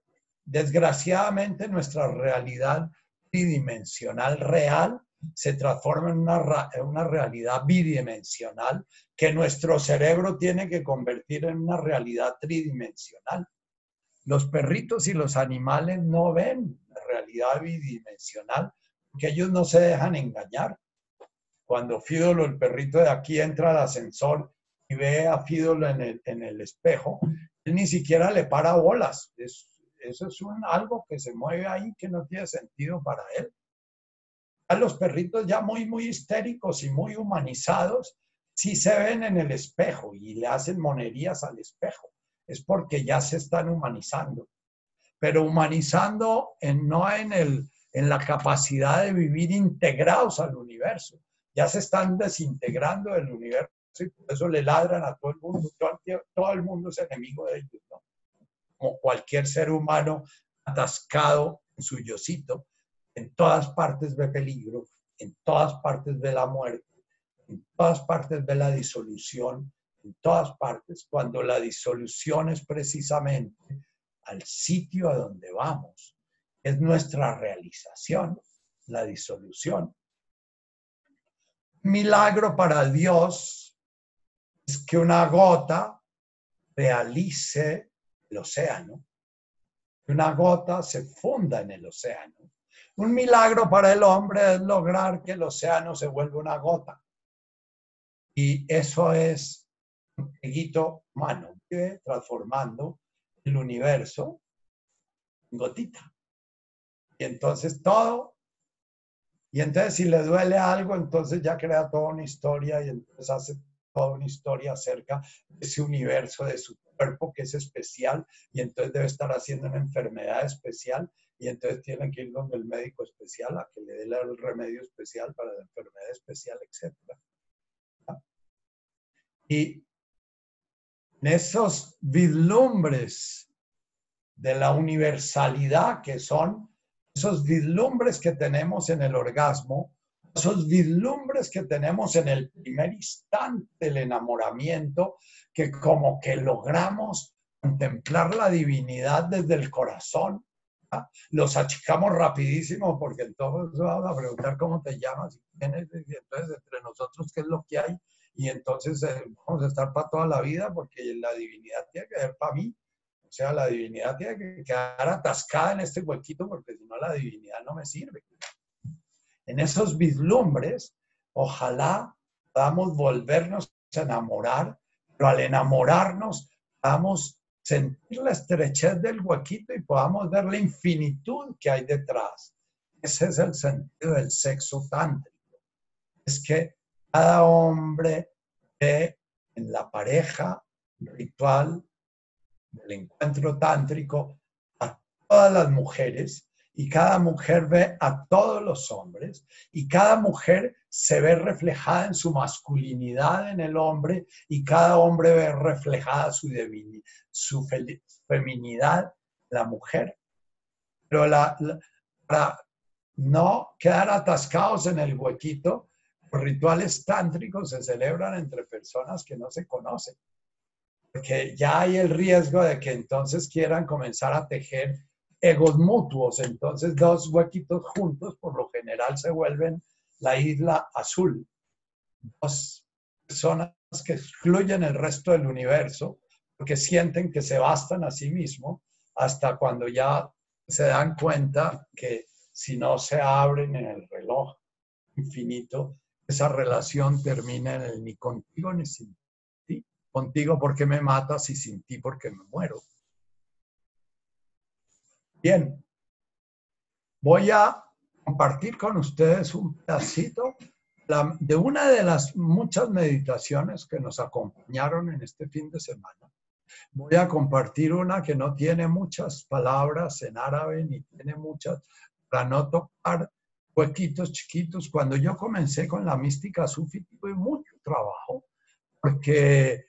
desgraciadamente nuestra realidad tridimensional real se transforma en una, realidad bidimensional que nuestro cerebro tiene que convertir en una realidad tridimensional. Los perritos y los animales no ven la realidad bidimensional porque ellos no se dejan engañar. Cuando Fídolo, el perrito de aquí, entra al ascensor y ve a Fídolo en el, espejo, él ni siquiera le para bolas. Es, eso es un, algo que se mueve ahí que no tiene sentido para él. A los perritos ya muy, muy histéricos y muy humanizados, sí se ven en el espejo y le hacen monerías al espejo. Es porque ya se están humanizando. Pero humanizando en, no en, el, en la capacidad de vivir integrados al universo. Ya se están desintegrando del universo y eso le ladran a todo el mundo. Todo, el mundo es enemigo de ellos, Como cualquier ser humano atascado en su yocito, en todas partes ve peligro, en todas partes ve la muerte, en todas partes ve la disolución, en todas partes, cuando la disolución es precisamente al sitio a donde vamos, es nuestra realización, la disolución. Milagro para Dios es que una gota realice el océano, que una gota se funda en el océano. Un milagro para el hombre es lograr que el océano se vuelva una gota. Y eso es un peguito humano, transformando el universo en gotita. Y entonces todo, y entonces si le duele algo, entonces ya crea toda una historia y entonces hace toda una historia acerca de ese universo, de su cuerpo que es especial y entonces debe estar haciendo una enfermedad especial y entonces tiene que ir donde el médico especial a que le dé el remedio especial para la enfermedad especial, etc. Y en esos vislumbres de la universalidad que son esos vislumbres que tenemos en el orgasmo, esos vislumbres que tenemos en el primer instante del enamoramiento, que como que logramos contemplar la divinidad desde el corazón, ¿ah? los achicamos rapidísimo porque entonces vamos a preguntar cómo te llamas y entonces entre nosotros qué es lo que hay y entonces eh, vamos a estar para toda la vida porque la divinidad tiene que ser para mí o sea, la divinidad tiene que quedar atascada en este huequito porque si no la divinidad no me sirve. En esos vislumbres, ojalá podamos volvernos a enamorar, pero al enamorarnos podamos sentir la estrechez del huequito y podamos ver la infinitud que hay detrás. Ese es el sentido del sexo tántrico. Es que cada hombre ve en la pareja ritual del encuentro tántrico a todas las mujeres y cada mujer ve a todos los hombres y cada mujer se ve reflejada en su masculinidad en el hombre y cada hombre ve reflejada su, su feminidad la mujer. Pero la, para no quedar atascados en el huequito, los rituales tántricos se celebran entre personas que no se conocen porque ya hay el riesgo de que entonces quieran comenzar a tejer egos mutuos. Entonces, dos huequitos juntos, por lo general, se vuelven la isla azul. Dos personas que excluyen el resto del universo, porque sienten que se bastan a sí mismos hasta cuando ya se dan cuenta que si no se abren en el reloj infinito, esa relación termina en el ni contigo ni sin ti. Contigo porque me matas y sin ti porque me muero. Bien, voy a compartir con ustedes un pedacito de una de las muchas meditaciones que nos acompañaron en este fin de semana. Voy a compartir una que no tiene muchas palabras en árabe ni tiene muchas, para no tocar huequitos chiquitos. Cuando yo comencé con la mística sufi tuve mucho trabajo porque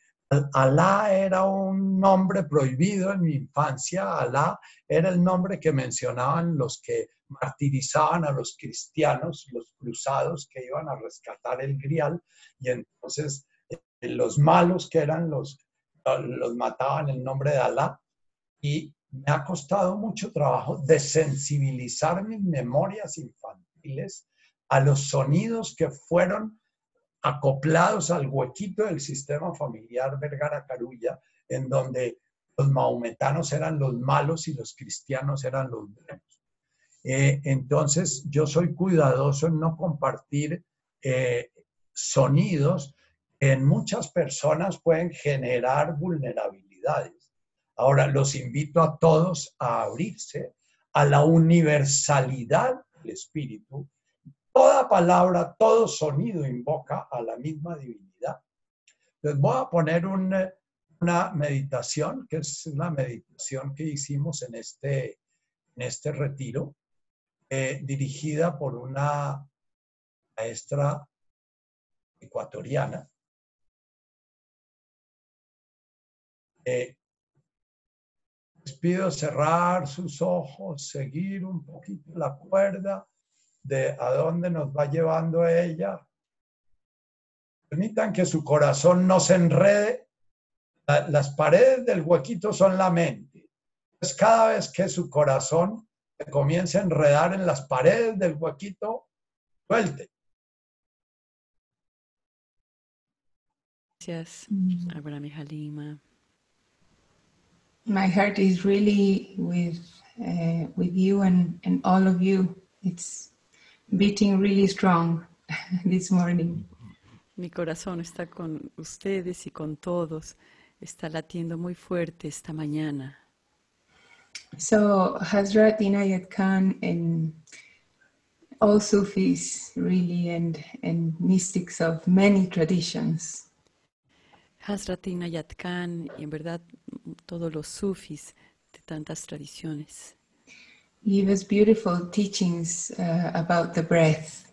Alá era un nombre prohibido en mi infancia. Alá era el nombre que mencionaban los que martirizaban a los cristianos, los cruzados que iban a rescatar el grial. Y entonces eh, los malos que eran los, los mataban en nombre de Alá. Y me ha costado mucho trabajo desensibilizar mis memorias infantiles a los sonidos que fueron acoplados al huequito del sistema familiar Vergara Carulla, en donde los maometanos eran los malos y los cristianos eran los buenos. Eh, entonces, yo soy cuidadoso en no compartir eh, sonidos que en muchas personas pueden generar vulnerabilidades. Ahora, los invito a todos a abrirse a la universalidad del espíritu Toda palabra, todo sonido invoca a la misma divinidad. Les voy a poner una meditación, que es una meditación que hicimos en este, en este retiro, eh, dirigida por una maestra ecuatoriana. Eh, les pido cerrar sus ojos, seguir un poquito la cuerda de a dónde nos va llevando ella. Permitan que su corazón no se enrede. Las paredes del huequito son la mente. Es cada vez que su corazón se comience a enredar en las paredes del huequito, suelte. Gracias, Abraham Halima. My heart is really with uh, with you and, and all of you. It's beating really strong this morning. Mi corazón está con ustedes y con todos. Está latiendo muy fuerte esta mañana. So Hazrat Inayat Khan and all Sufis really and, and mystics of many traditions. Hazrat Inayat Khan y en verdad todos los sufis de tantas tradiciones. Give us beautiful teachings uh, about the breath.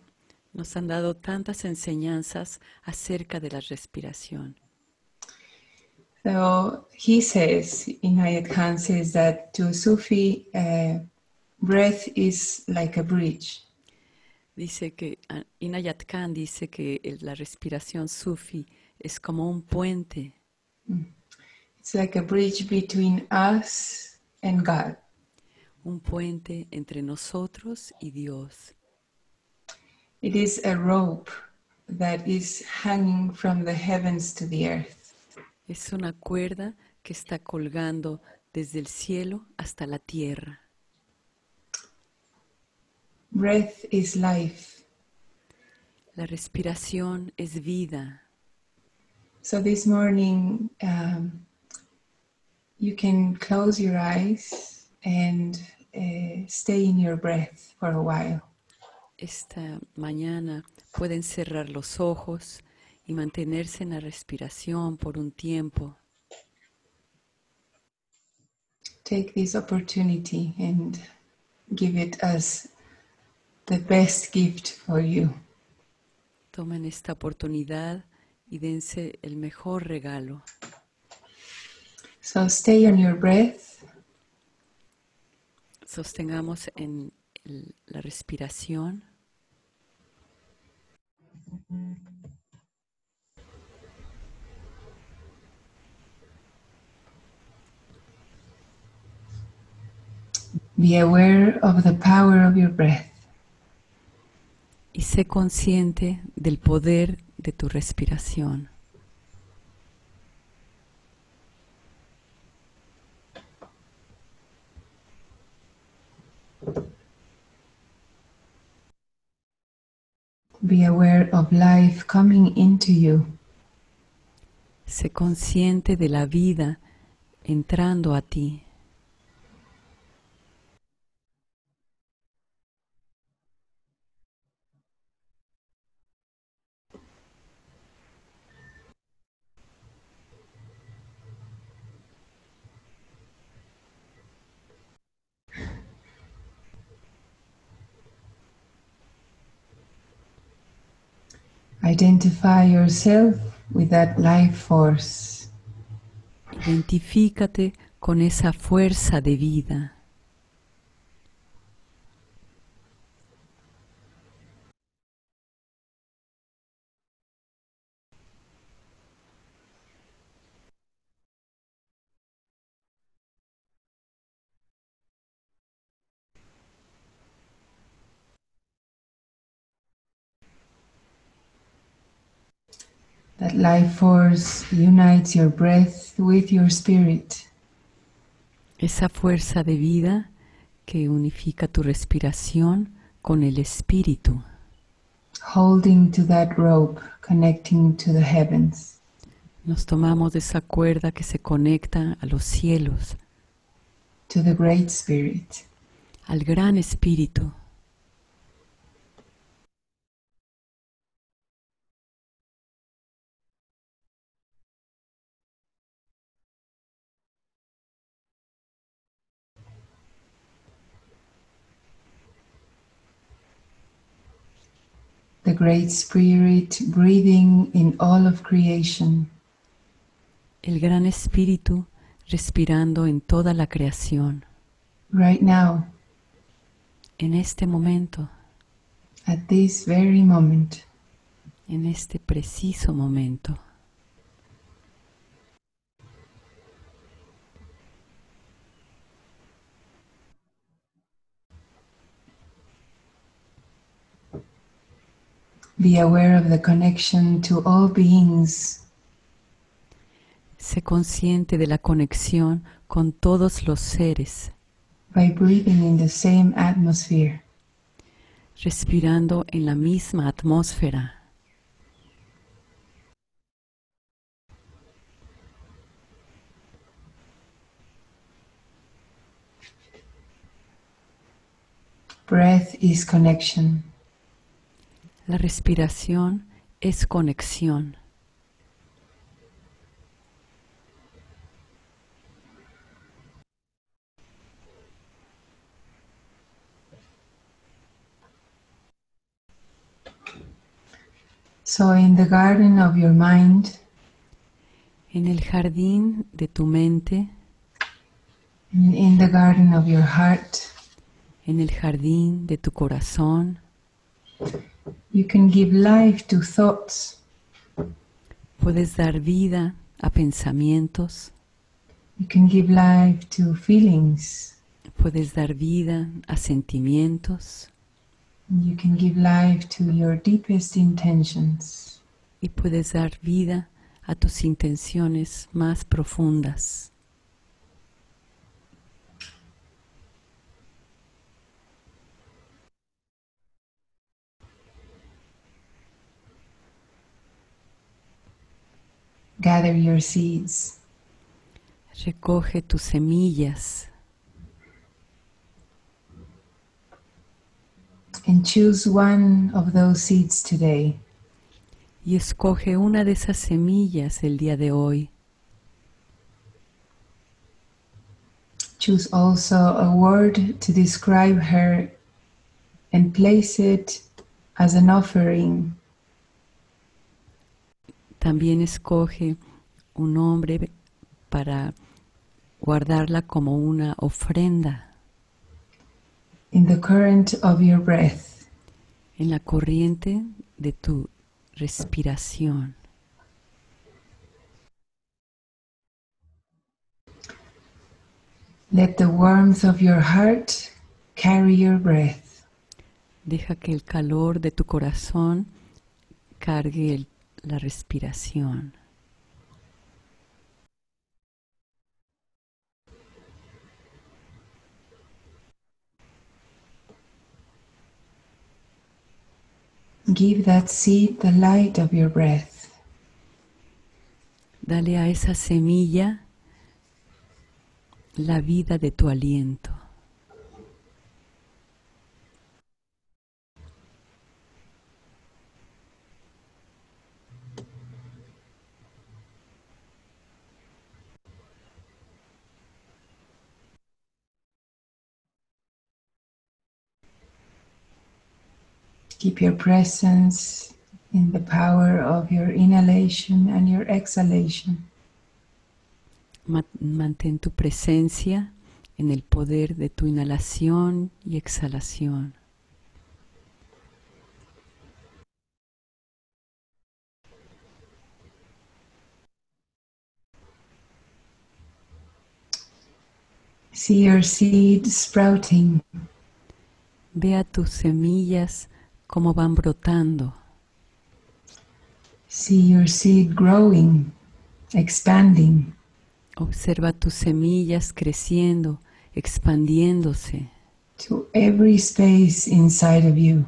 Nos han dado tantas enseñanzas acerca de la respiración. So he says, Inayat Khan says that to Sufi, uh, breath is like a bridge. Dice que Inayat Khan dice que la respiración sufi es como un puente. Mm. It's like a bridge between us and God un puente entre nosotros y Dios. It is a rope that is hanging from the heavens to the earth. Es una cuerda que está colgando desde el cielo hasta la tierra. Breath is life. La respiración es vida. So this morning um, you can close your eyes and uh, stay in your breath for a while. Esta mañana pueden cerrar los ojos y mantenerse en la respiración por un tiempo. Take this opportunity and give it as the best gift for you. Tomen esta oportunidad y dense el mejor regalo. So stay on your breath Sostengamos en la respiración. Be aware of the power of your breath. Y sé consciente del poder de tu respiración. Be aware of life coming into you. Sé consciente de la vida entrando a ti. Identify yourself with that life force. Identifícate con esa fuerza de vida. That life force unites your breath with your spirit. Esa fuerza de vida que unifica tu respiración con el espíritu. holding to that rope connecting to the heavens. Nos tomamos de esa cuerda que se conecta a los cielos, to the Great Spirit. al gran espíritu. The Great Spirit breathing in all of creation. El gran espíritu respirando en toda la creación. Right now, En este momento, at this very moment, en este preciso momento. Be aware of the connection to all beings Sé consciente de la conexión con todos los seres, by breathing in the same atmosphere. respirando en la misma atmósfera. Breath is connection. La respiración es conexión. So, in the garden of your mind, En el jardín de tu mente, in the garden of your heart, en el jardín de tu corazón, you can give life to thoughts. puedes dar vida a pensamientos, You can give life to feelings. puedes dar vida a sentimientos You can give life to your deepest intentions. y puedes dar vida a tus intenciones más profundas. Gather your seeds. Recoge tus semillas and choose one of those seeds today. y escoge una de esas semillas el día de hoy. Choose also a word to describe her and place it as an offering También escoge un nombre para guardarla como una ofrenda in the current of your breath. en la corriente de tu respiración. Let the warmth of your heart carry your breath. Deja que el calor de tu corazón cargue el- la respiración. Give that seed the light of your breath. Dale a esa semilla la vida de tu aliento. Keep your presence in the power of your inhalation and your exhalation. Ma- Mantén tu presencia en el poder de tu inhalación y exhalación. See your seed sprouting. Vea tus semillas cómo van brotando. See your seed growing, expanding. Observa tus semillas creciendo, expandiéndose to every space inside of you.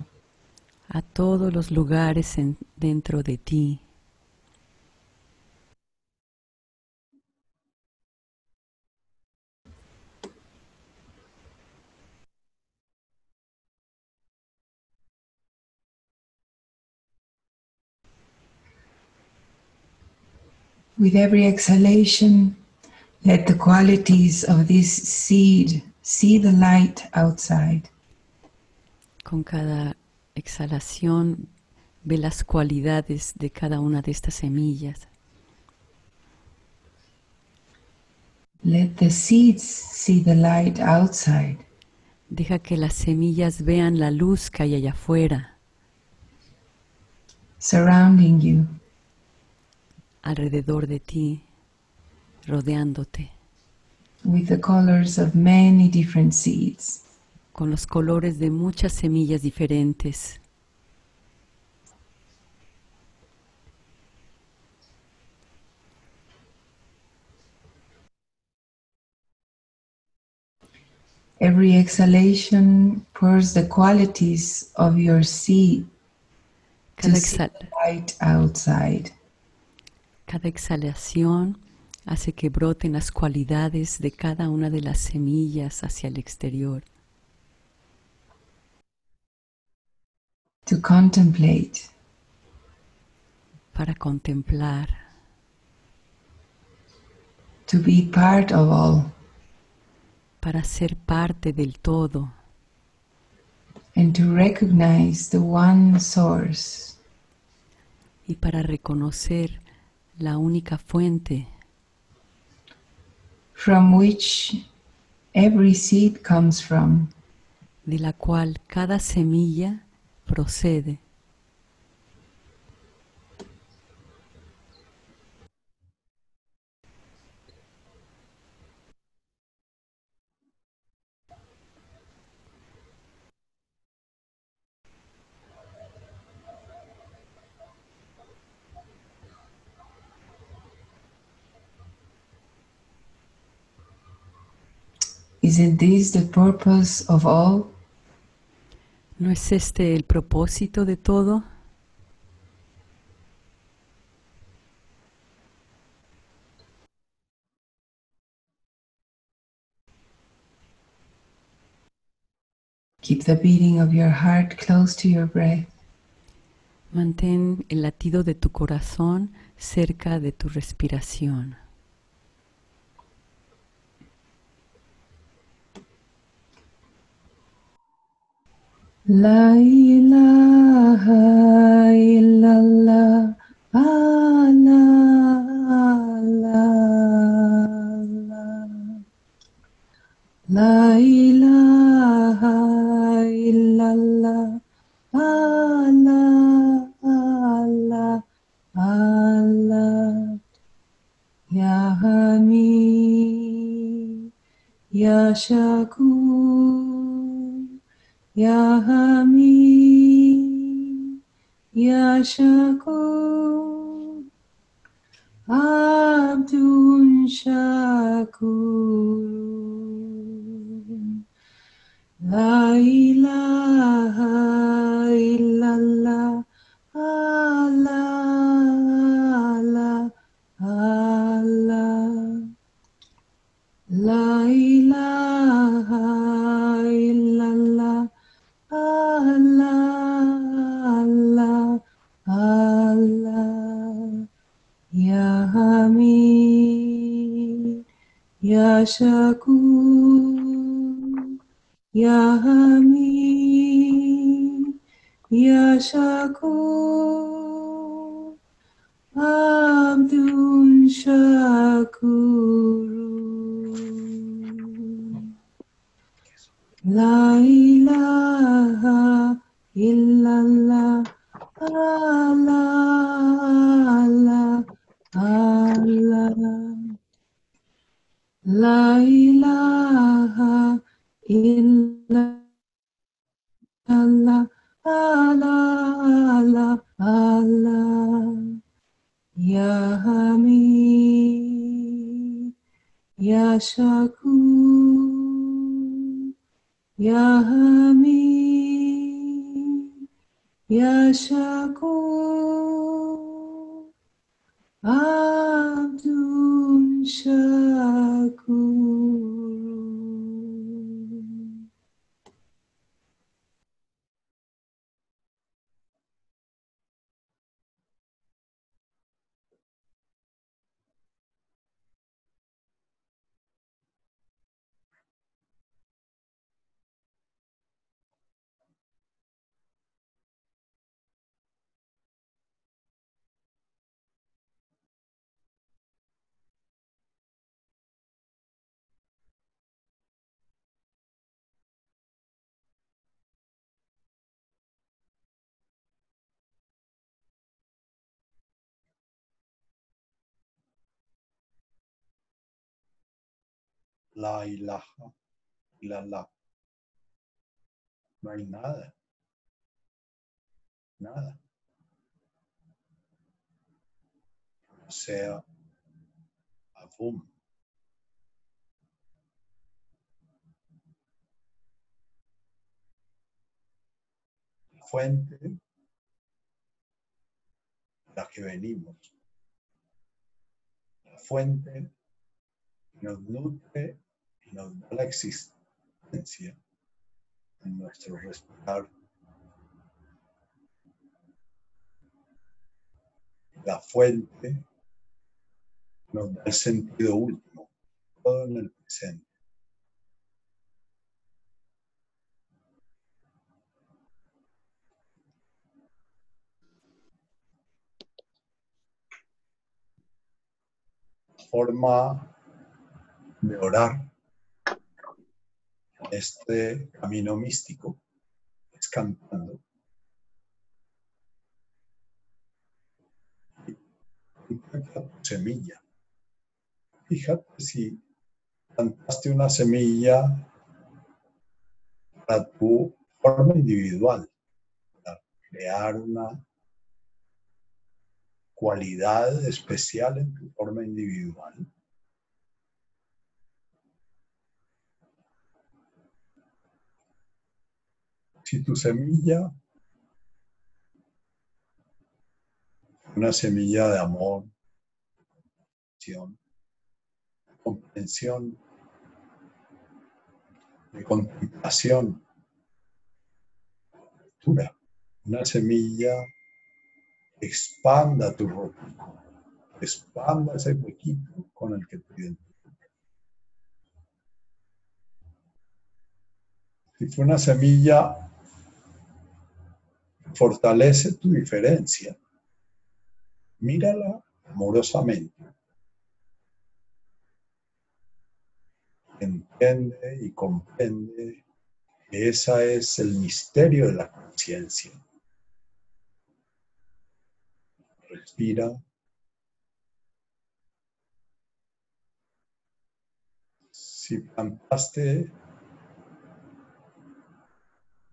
a todos los lugares en- dentro de ti. With every exhalation, let the qualities of this seed see the light outside. Con cada exhalación ve las cualidades de cada una de estas semillas. Let the seeds see the light outside. Deja que las semillas vean la luz que hay allá afuera, surrounding you. Alrededor de ti, rodeándote, with the colors of many different seeds. con los colores de muchas semillas diferentes. Every exhalation pours the qualities of your seed to see the light outside. Cada exhalación hace que broten las cualidades de cada una de las semillas hacia el exterior. To contemplate, para contemplar, to be part of all, para ser parte del todo. And to recognize the one source. Y para reconocer la única fuente from which every seed comes from. de la cual cada semilla procede. Isn't this the purpose of all? ¿No es este el propósito de todo? Keep the beating of your heart close to your breath. Mantén el latido de tu corazón cerca de tu respiración. La ilaha illallah ah, la, la, la. La ilaha illallah ah, la, la, Allah Ya Hamid Ya Shakur Ya Hamid, Ya La ilaha illallah. No hay nada. Nada. Sea, Avum. La fuente la que venimos. La fuente nos nutre y nos da la existencia en nuestro respirar. La fuente nos da el sentido último, todo en el presente. Forma de orar este camino místico es cantando. Semilla. Fíjate si plantaste una semilla para tu forma individual, para crear una cualidad especial en tu forma individual. Si tu semilla, una semilla de amor, comprensión, de contemplación, una semilla expanda tu ropa, expanda ese huequito con el que te identificas. Si fue una semilla fortalece tu diferencia. Mírala amorosamente. Entiende y comprende que ese es el misterio de la conciencia. Respira. Si plantaste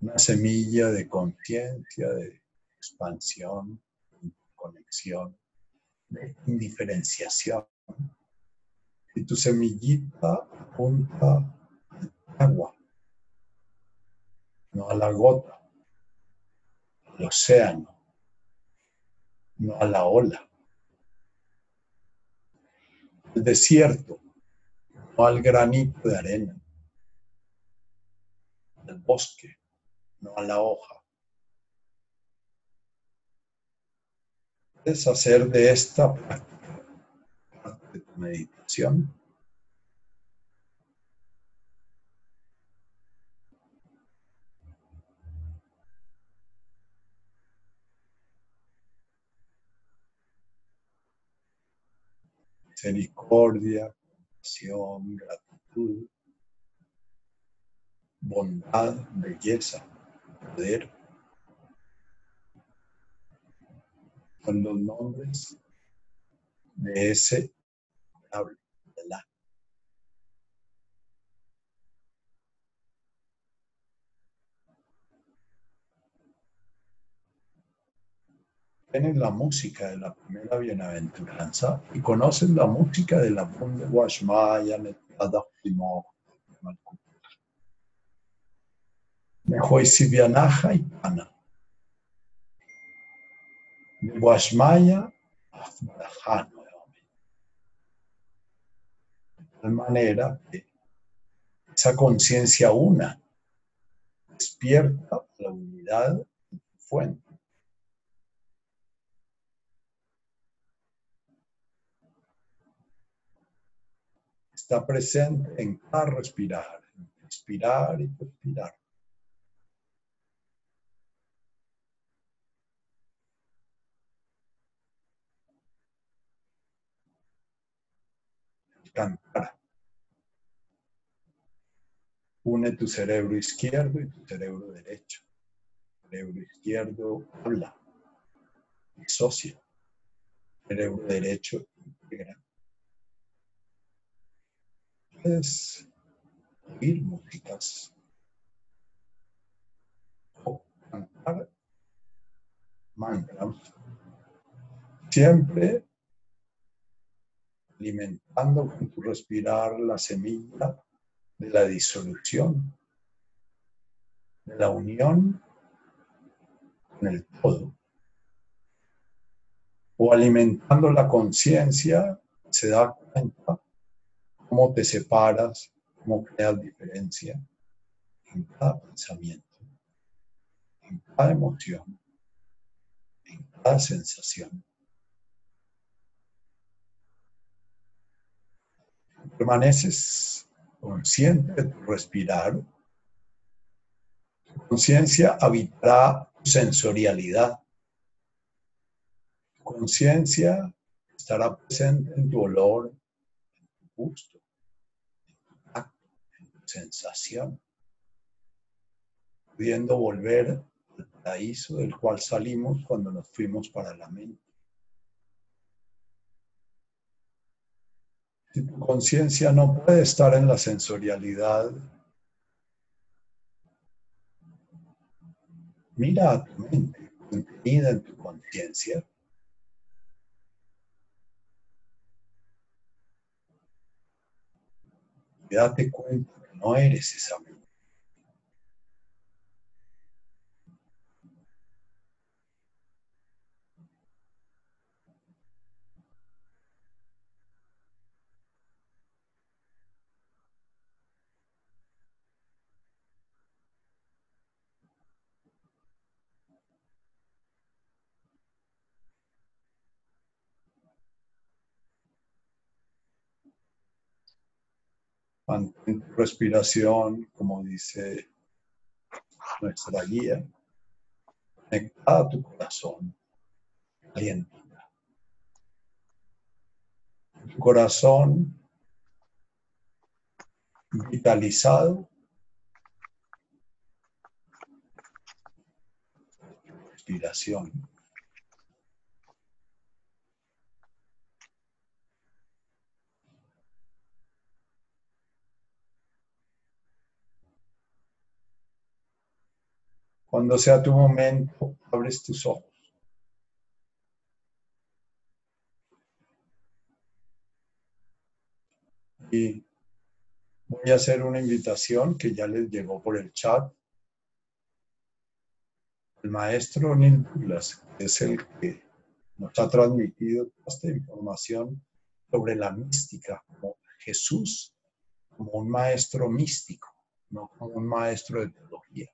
una semilla de conciencia, de expansión, de conexión, de indiferenciación. Y tu semillita apunta al agua, no a la gota, al océano, no a la ola, al desierto, no al granito de arena, al bosque, no a la hoja. Puedes hacer de esta parte de tu meditación. Misericordia, compasión, gratitud, bondad, belleza, Son los nombres de ese habla, la. Tienen la música de la primera bienaventuranza y conocen la música de la Bunde Washmaya, Netada Primor, Mejor Sibianaja y Pana. De Washmaya a nuevamente. De tal manera que esa conciencia una despierta la unidad de tu fuente. Está presente en cada respirar, respirar y respirar. Cantar. Une tu cerebro izquierdo y tu cerebro derecho. cerebro izquierdo habla, disocia. cerebro derecho integra. Oír músicas o cantar mantras. Siempre alimentando con tu respirar la semilla de la disolución, de la unión con el todo, o alimentando la conciencia, se da cuenta cómo te separas, cómo creas diferencia en cada pensamiento, en cada emoción, en cada sensación. Permaneces consciente de tu respirar, tu conciencia habitará tu sensorialidad. Tu conciencia estará presente en tu olor, en tu gusto, en tu tacto, en tu sensación, pudiendo volver al paraíso del cual salimos cuando nos fuimos para la mente. Tu conciencia no puede estar en la sensorialidad, mira a tu mente contenida en tu conciencia. Y date cuenta que no eres esa mente. Mantén tu respiración, como dice nuestra guía, conectada a tu corazón, calientita. Tu corazón vitalizado, respiración. Cuando sea tu momento, abres tus ojos. Y voy a hacer una invitación que ya les llegó por el chat. El maestro Neil Douglas es el que nos ha transmitido toda esta información sobre la mística, como Jesús como un maestro místico, no como un maestro de teología.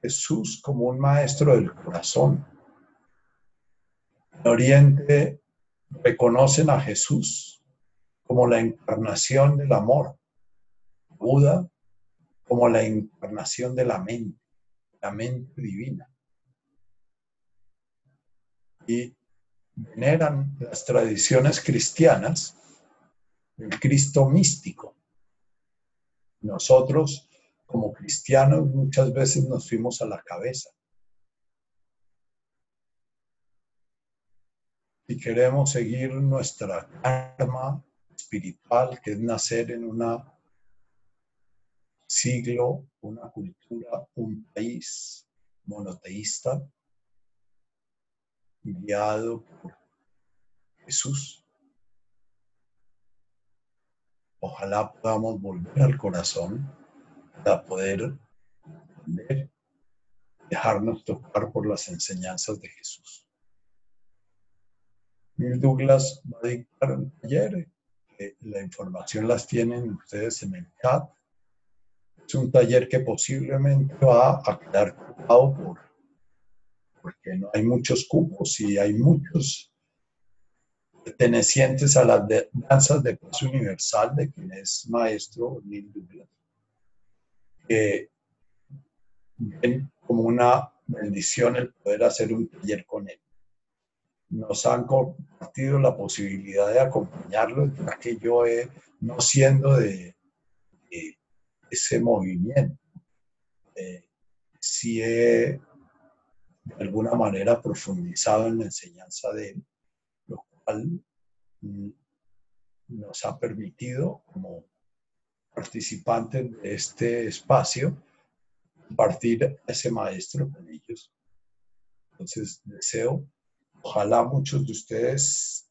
Jesús como un maestro del corazón. En Oriente reconocen a Jesús como la encarnación del amor, Buda como la encarnación de la mente, la mente divina. Y veneran las tradiciones cristianas el Cristo místico. Nosotros, como cristianos, muchas veces nos fuimos a la cabeza. Y queremos seguir nuestra karma espiritual, que es nacer en un siglo, una cultura, un país monoteísta, guiado por Jesús. Ojalá podamos volver al corazón para poder dejarnos tocar por las enseñanzas de Jesús. Douglas va a dictar un taller. la información las tienen ustedes en el chat. Es un taller que posiblemente va a quedar ocupado por, porque no hay muchos cupos y hay muchos pertenecientes a las danzas de paz universal de quien es maestro Neil Douglas. Que ven como una bendición el poder hacer un taller con él. Nos han compartido la posibilidad de acompañarlo, ya que yo, he, no siendo de, ese movimiento, eh, sí he de alguna manera profundizado en la enseñanza de él, lo cual mm, nos ha permitido, como participantes de este espacio, compartir ese maestro con ellos. Entonces, deseo Ojalá muchos de ustedes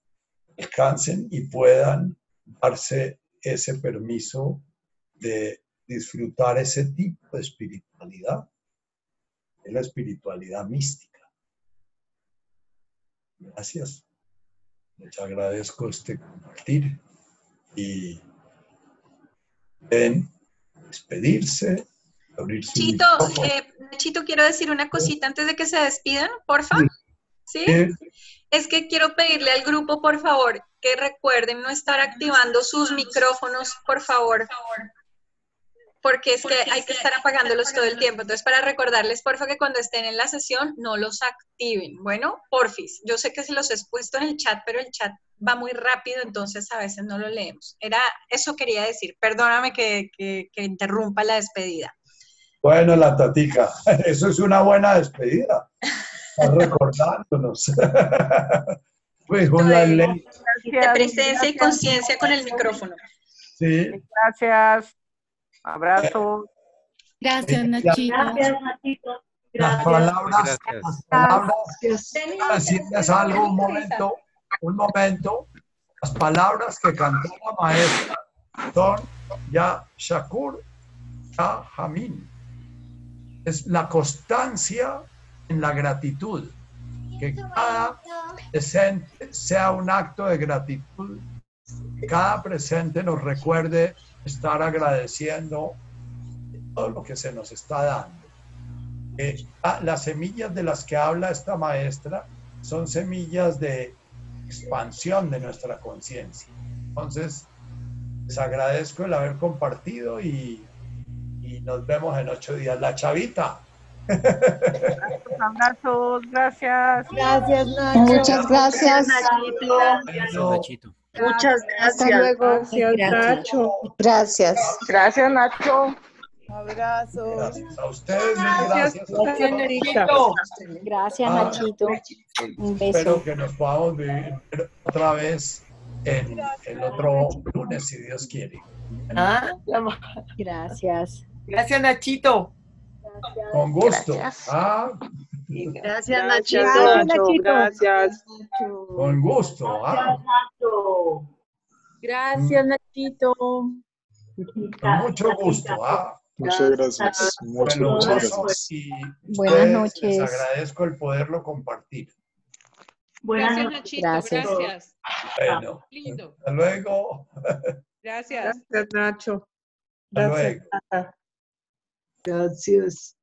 alcancen y puedan darse ese permiso de disfrutar ese tipo de espiritualidad, de la espiritualidad mística. Gracias. Les agradezco este compartir y despedirse, abrirse. Chito, eh, Chito, quiero decir una cosita antes de que se despidan, porfa. ¿sí? Es que quiero pedirle al grupo, por favor, que recuerden no estar activando sus micrófonos, por favor. Porque es que hay que estar apagándolos todo el tiempo. Entonces, para recordarles, por favor, que cuando estén en la sesión no los activen. Bueno, porfis. Yo sé que se los he puesto en el chat, pero el chat va muy rápido, entonces a veces no lo leemos. Era eso quería decir. Perdóname que, que interrumpa la despedida. Bueno, la tatica, eso es una buena despedida recordándonos. pues con la ley. De presencia y conciencia con el micrófono. Sí. Gracias. Abrazo. Gracias, Nachito. Gracias, Nachito. Las palabras, las palabras, decirles algo un momento, un momento. Las palabras que cantó la maestra son ya Shakur, ya Jamin. Es la constancia en la gratitud. Que cada presente sea un acto de gratitud. Que cada presente nos recuerde estar agradeciendo todo lo que se nos está dando. las semillas de las que habla esta maestra son semillas de expansión de nuestra conciencia. Entonces, les agradezco el haber compartido y, y nos vemos en ocho días. La chavita. Abrazos, gracias. Gracias, Nacho. Muchas gracias. Nachito. Muchas gracias. Hasta luego. Gracias, Nacho. Gracias. Gracias, Nacho. Abrazos. Gracias a ustedes. Gracias. Gracias, Ah. Nachito. Un beso. Espero que nos podamos ver otra vez en el otro lunes, si Dios quiere. Ah, Gracias. Gracias, Nachito. Con gusto. Gracias. Ah, Gracias, Nachito. Gracias, Nacho. Gracias. con gusto. Ah, Gracias, Nachito. con mucho gusto. Ah. Muchas gracias. Muchas, Bueno, muchas gracias. y Buenas noches. Les agradezco el poderlo compartir. Gracias, Nachito. Gracias. Gracias. Bueno, Lindo. hasta luego. Gracias. Gracias, Nacho. Hasta luego. Gracias.